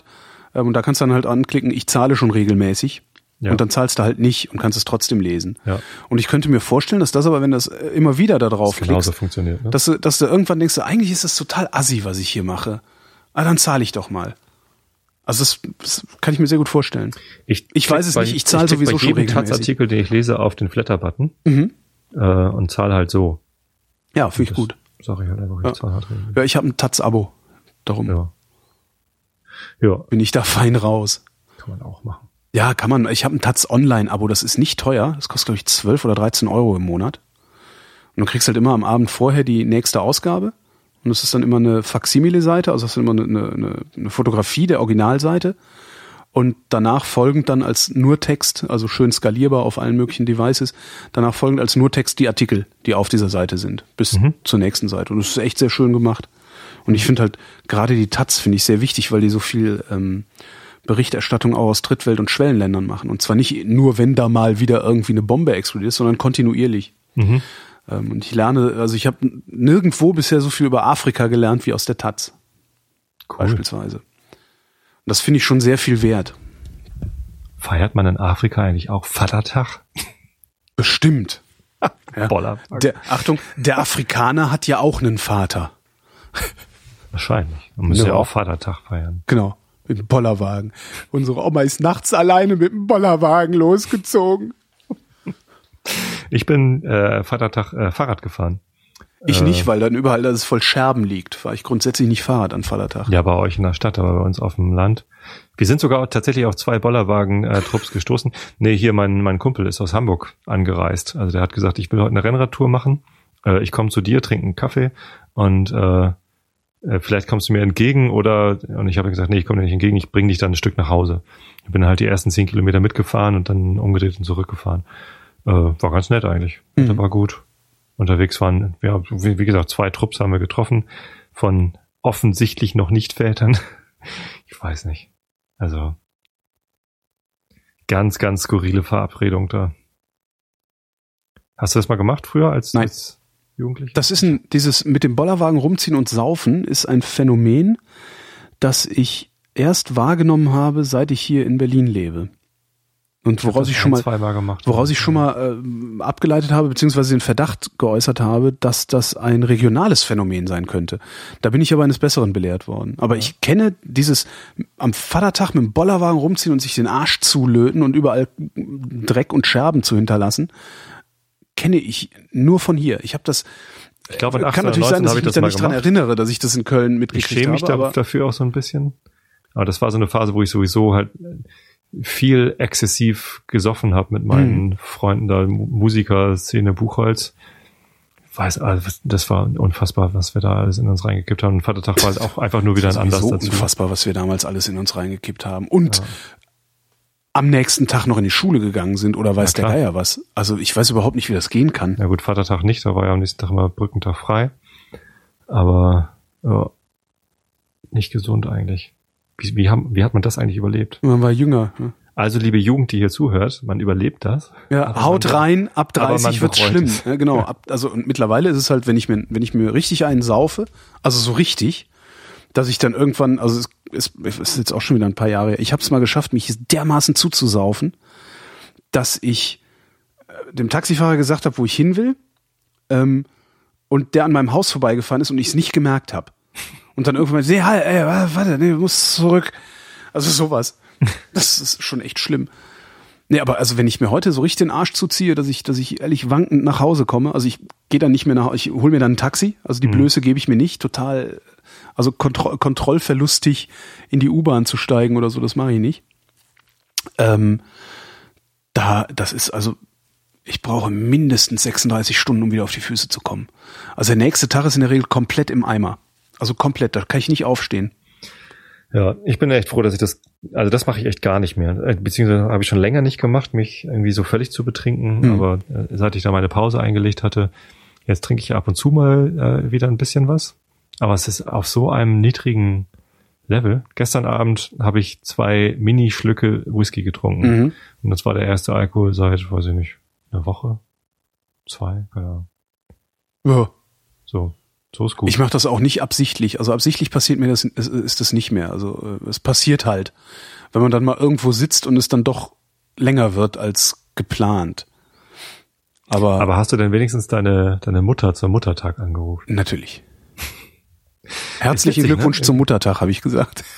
Ähm, und da kannst du dann halt anklicken, ich zahle schon regelmäßig. Ja. Und dann zahlst du halt nicht und kannst es trotzdem lesen. Ja. Und ich könnte mir vorstellen, dass das aber, wenn das äh, immer wieder da drauf das klickst, funktioniert. Ne? dass du, dass du irgendwann denkst, eigentlich ist das total assi, was ich hier mache. Ah, dann zahle ich doch mal. Also das, das kann ich mir sehr gut vorstellen. Ich, Ich weiß es bei- nicht, ich zahle klick sowieso bei schon jedem regelmäßig. Taz-Artikel, den ich lese, auf den Flatter-Button Mhm. äh, und zahle halt so. Ja, finde ich gut. Sag ich halt einfach, ich Ja. zahle halt regelmäßig. Ja, ich habe ein Taz-Abo. Darum Ja. Ja, bin ich da fein raus. kann man auch machen. Ja, kann man. Ich habe ein Taz Online-Abo, das ist nicht teuer. Das kostet, glaube ich, 12 oder 13 Euro im Monat. Und du kriegst halt immer am Abend vorher die nächste Ausgabe. Und es ist dann immer eine Faksimile-Seite, also es ist immer eine, eine, eine Fotografie der Originalseite. Und danach folgend dann als nur Text, also schön skalierbar auf allen möglichen Devices, danach folgend als nur Text die Artikel, die auf dieser Seite sind, bis Mhm. zur nächsten Seite. Und es ist echt sehr schön gemacht. Und ich finde halt, gerade die Taz finde ich sehr wichtig, weil die so viel ähm, Berichterstattung auch aus Drittwelt- und Schwellenländern machen. Und zwar nicht nur, wenn da mal wieder irgendwie eine Bombe explodiert, sondern kontinuierlich. Mhm. Ähm, und ich lerne, also ich habe nirgendwo bisher so viel über Afrika gelernt wie aus der Taz. Beispielsweise. Und das finde ich schon sehr viel wert. Feiert man in Afrika eigentlich auch Vatertag? Bestimmt. Ja. Boller. Der, Achtung, der Afrikaner hat ja auch einen Vater. Wahrscheinlich. Man müsste ja Ja. auch Vatertag feiern. Genau. Mit dem Bollerwagen. Unsere Oma ist nachts alleine mit dem Bollerwagen losgezogen. Ich bin äh, Vatertag äh, Fahrrad gefahren. Ich Äh. nicht, weil dann überall, dass es voll Scherben liegt, fahre ich grundsätzlich nicht Fahrrad an Vatertag. Ja, bei euch in der Stadt, aber bei uns auf dem Land. Wir sind sogar tatsächlich auf zwei Bollerwagen-Trupps gestoßen. Nee, hier mein, mein Kumpel ist aus Hamburg angereist. Also der hat gesagt, ich will heute eine Rennradtour machen. Äh, ich komme zu dir, trinke einen Kaffee und äh, äh, vielleicht kommst du mir entgegen oder und ich habe gesagt, nee, ich komme dir nicht entgegen, ich bringe dich dann ein Stück nach Hause. Ich bin halt die ersten zehn Kilometer mitgefahren und dann umgedreht und zurückgefahren. Äh, war ganz nett eigentlich. Mhm. Das war gut. Unterwegs waren, ja, wie, wie gesagt, zwei Trupps haben wir getroffen von offensichtlich noch nicht Vätern. Ich weiß nicht. Also ganz, ganz skurrile Verabredung da. Hast du das mal gemacht früher als, Nein. als Jugendlicher? Das ist ein, dieses mit dem Bollerwagen rumziehen und saufen ist ein Phänomen, das ich erst wahrgenommen habe, seit ich hier in Berlin lebe. Und woraus ich schon mal, gemacht. woraus ich schon mal äh, abgeleitet habe, beziehungsweise den Verdacht geäußert habe, dass das ein regionales Phänomen sein könnte. Da bin ich aber eines Besseren belehrt worden. Aber ich kenne dieses am Vatertag mit dem Bollerwagen rumziehen und sich den Arsch zulöten und überall Dreck und Scherben zu hinterlassen, kenne ich nur von hier. Ich habe das ich glaube, in kann 18 natürlich oder sein, 19 dass habe ich ich mich da nicht dran gemacht. erinnere, dass ich das in Köln Ich mitgekriegt schäme mich habe. da, dafür auch so ein bisschen. Aber das war so eine Phase, wo ich sowieso halt viel exzessiv gesoffen habe mit meinen Mhm. Freunden da, Mu- Musiker, Szene Buchholz. Weiß, also, das war unfassbar, was wir da alles in uns reingekippt haben. Und Vatertag war halt auch einfach nur wieder ein Anlass dazu. unfassbar, was wir damals alles in uns reingekippt haben. Und am nächsten Tag noch in die Schule gegangen sind oder weiß der. Geier was. Also ich weiß überhaupt nicht, wie das gehen kann. Ja gut, Vatertag nicht, da war ja am nächsten Tag immer Brückentag frei. Aber ja, nicht gesund eigentlich. Wie, wie, haben, wie hat man das eigentlich überlebt? Man war jünger. ne? Also, liebe Jugend, die hier zuhört, man überlebt das. Ja, haut man- rein, ab aber man 30 wird's schlimm. Ja, genau, ab, also und mittlerweile ist es halt, wenn ich mir, wenn ich mir richtig einen saufe, also so richtig, dass ich dann irgendwann, also es ist, es ist jetzt auch schon wieder ein paar Jahre, ich habe es mal geschafft, mich dermaßen zuzusaufen, dass ich äh, dem Taxifahrer gesagt habe, wo ich hin will, ähm, und der an meinem Haus vorbeigefahren ist und ich es nicht gemerkt habe. Und dann irgendwann, nee, halt, ey, warte, nee, du musst zurück. Also sowas. Das ist schon echt schlimm. Nee, aber also wenn ich mir heute so richtig den Arsch zuziehe, dass ich, dass ich ehrlich wankend nach Hause komme, also ich gehe dann nicht mehr nach, ich hole mir dann ein Taxi, also die Blöße gebe ich mir nicht, total, also kontro kontrollverlustig in die U-Bahn zu steigen oder so, das mache ich nicht. Ähm, da, das ist also, ich brauche mindestens 36 Stunden, um wieder auf die Füße zu kommen. Also der nächste Tag ist in der Regel komplett im Eimer. Also komplett, da kann ich nicht aufstehen. Ja, ich bin echt froh, dass ich das, also das mache ich echt gar nicht mehr. Äh, Beziehungsweise habe ich schon länger nicht gemacht, mich irgendwie so völlig zu betrinken. Mhm. Aber äh, seit ich da meine Pause eingelegt hatte, jetzt trinke ich ab und zu mal äh, wieder ein bisschen was. Aber es ist auf so einem niedrigen Level. Gestern Abend habe ich zwei Mini-Schlücke Whisky getrunken. Mhm. Und das war der erste Alkohol seit, weiß ich nicht, einer Woche? Zwei? Keine Ahnung. Ja. So. So ist gut. Ich mache das auch nicht absichtlich. Also absichtlich passiert mir das ist, ist das nicht mehr. Also äh, es passiert halt, wenn man dann mal irgendwo sitzt und es dann doch länger wird als geplant. Aber, Aber hast du denn wenigstens deine, deine Mutter zum Muttertag angerufen? natürlich. Herzlichen witzig, ne? Glückwunsch zum Muttertag, habe ich gesagt.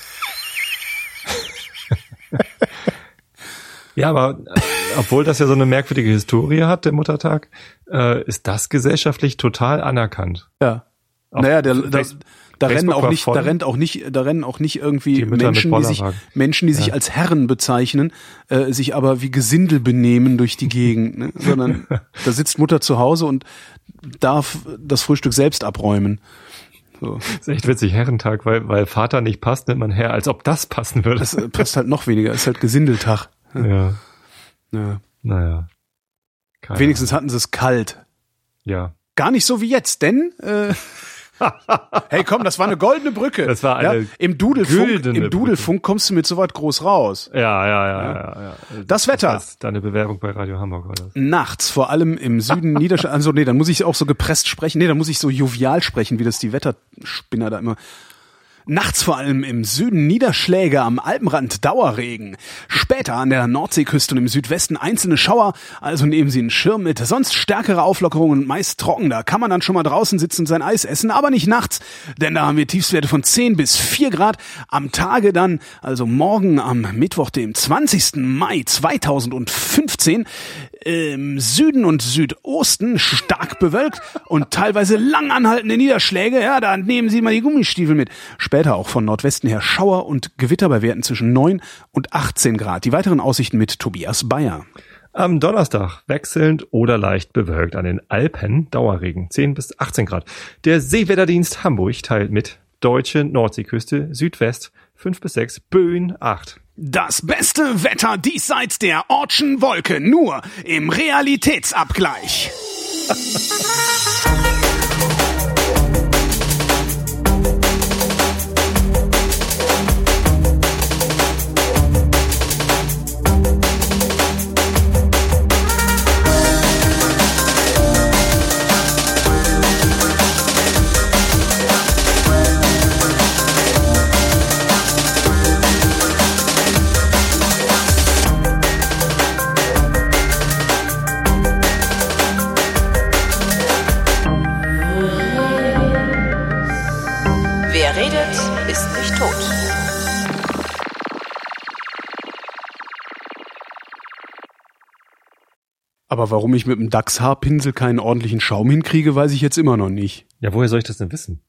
Ja, aber äh, obwohl das ja so eine merkwürdige Historie hat, der Muttertag, äh, ist das gesellschaftlich total anerkannt. Ja. Auf naja, der, da, Face- da rennen auch nicht, da rennt auch nicht, da rennen auch nicht irgendwie Die Menschen, die sich. Menschen, die sich Ja. als Herren bezeichnen, äh, sich aber wie Gesindel benehmen durch die Gegend, ne? sondern da sitzt Mutter zu Hause und darf das Frühstück selbst abräumen. So. Das ist echt witzig, Herrentag, weil, weil Vater nicht passt, nimmt man Herr, als ob das passen würde. Das äh, passt halt noch weniger, ist halt Gesindeltag. ja, Ja. naja. Keine Wenigstens hatten sie es kalt. Ja. Gar nicht so wie jetzt, denn äh, hey komm, das war eine goldene Brücke. Das war eine ja, Im Dudelfunk, im Dudelfunk kommst du mit so weit groß raus. Ja, ja, ja, ja, ja. Das Wetter. Das ist deine Bewerbung bei Radio Hamburg war das. Nachts, vor allem im Süden Niederschlag. Also nee, dann muss ich auch so gepresst sprechen. Nee, dann muss ich so jovial sprechen, wie das die Wetterspinner da immer. Nachts vor allem im Süden Niederschläge am Alpenrand Dauerregen. Später an der Nordseeküste und im Südwesten einzelne Schauer, also nehmen Sie einen Schirm mit. Sonst stärkere Auflockerungen und meist trocken. Da kann man dann schon mal draußen sitzen und sein Eis essen, aber nicht nachts, denn da haben wir Tiefstwerte von 10 bis 4 Grad. Am Tage dann, also morgen am Mittwoch, dem 20. Mai 2015, im Süden und Südosten stark bewölkt und teilweise lang anhaltende Niederschläge. Ja, da nehmen Sie mal die Gummistiefel mit. Später auch von Nordwesten her Schauer und Gewitter bei Werten zwischen 9 und 18 Grad. Die weiteren Aussichten mit Tobias Bayer. Am Donnerstag wechselnd oder leicht bewölkt an den Alpen Dauerregen 10 bis 18 Grad. Der Seewetterdienst Hamburg teilt mit deutsche Nordseeküste Südwest 5 bis 6 Böen 8. Das beste Wetter diesseits der Ortschen Wolke, nur im Realitätsabgleich. Aber warum ich mit dem Dachshaarpinsel keinen ordentlichen Schaum hinkriege, weiß ich jetzt immer noch nicht. Ja, woher soll ich das denn wissen?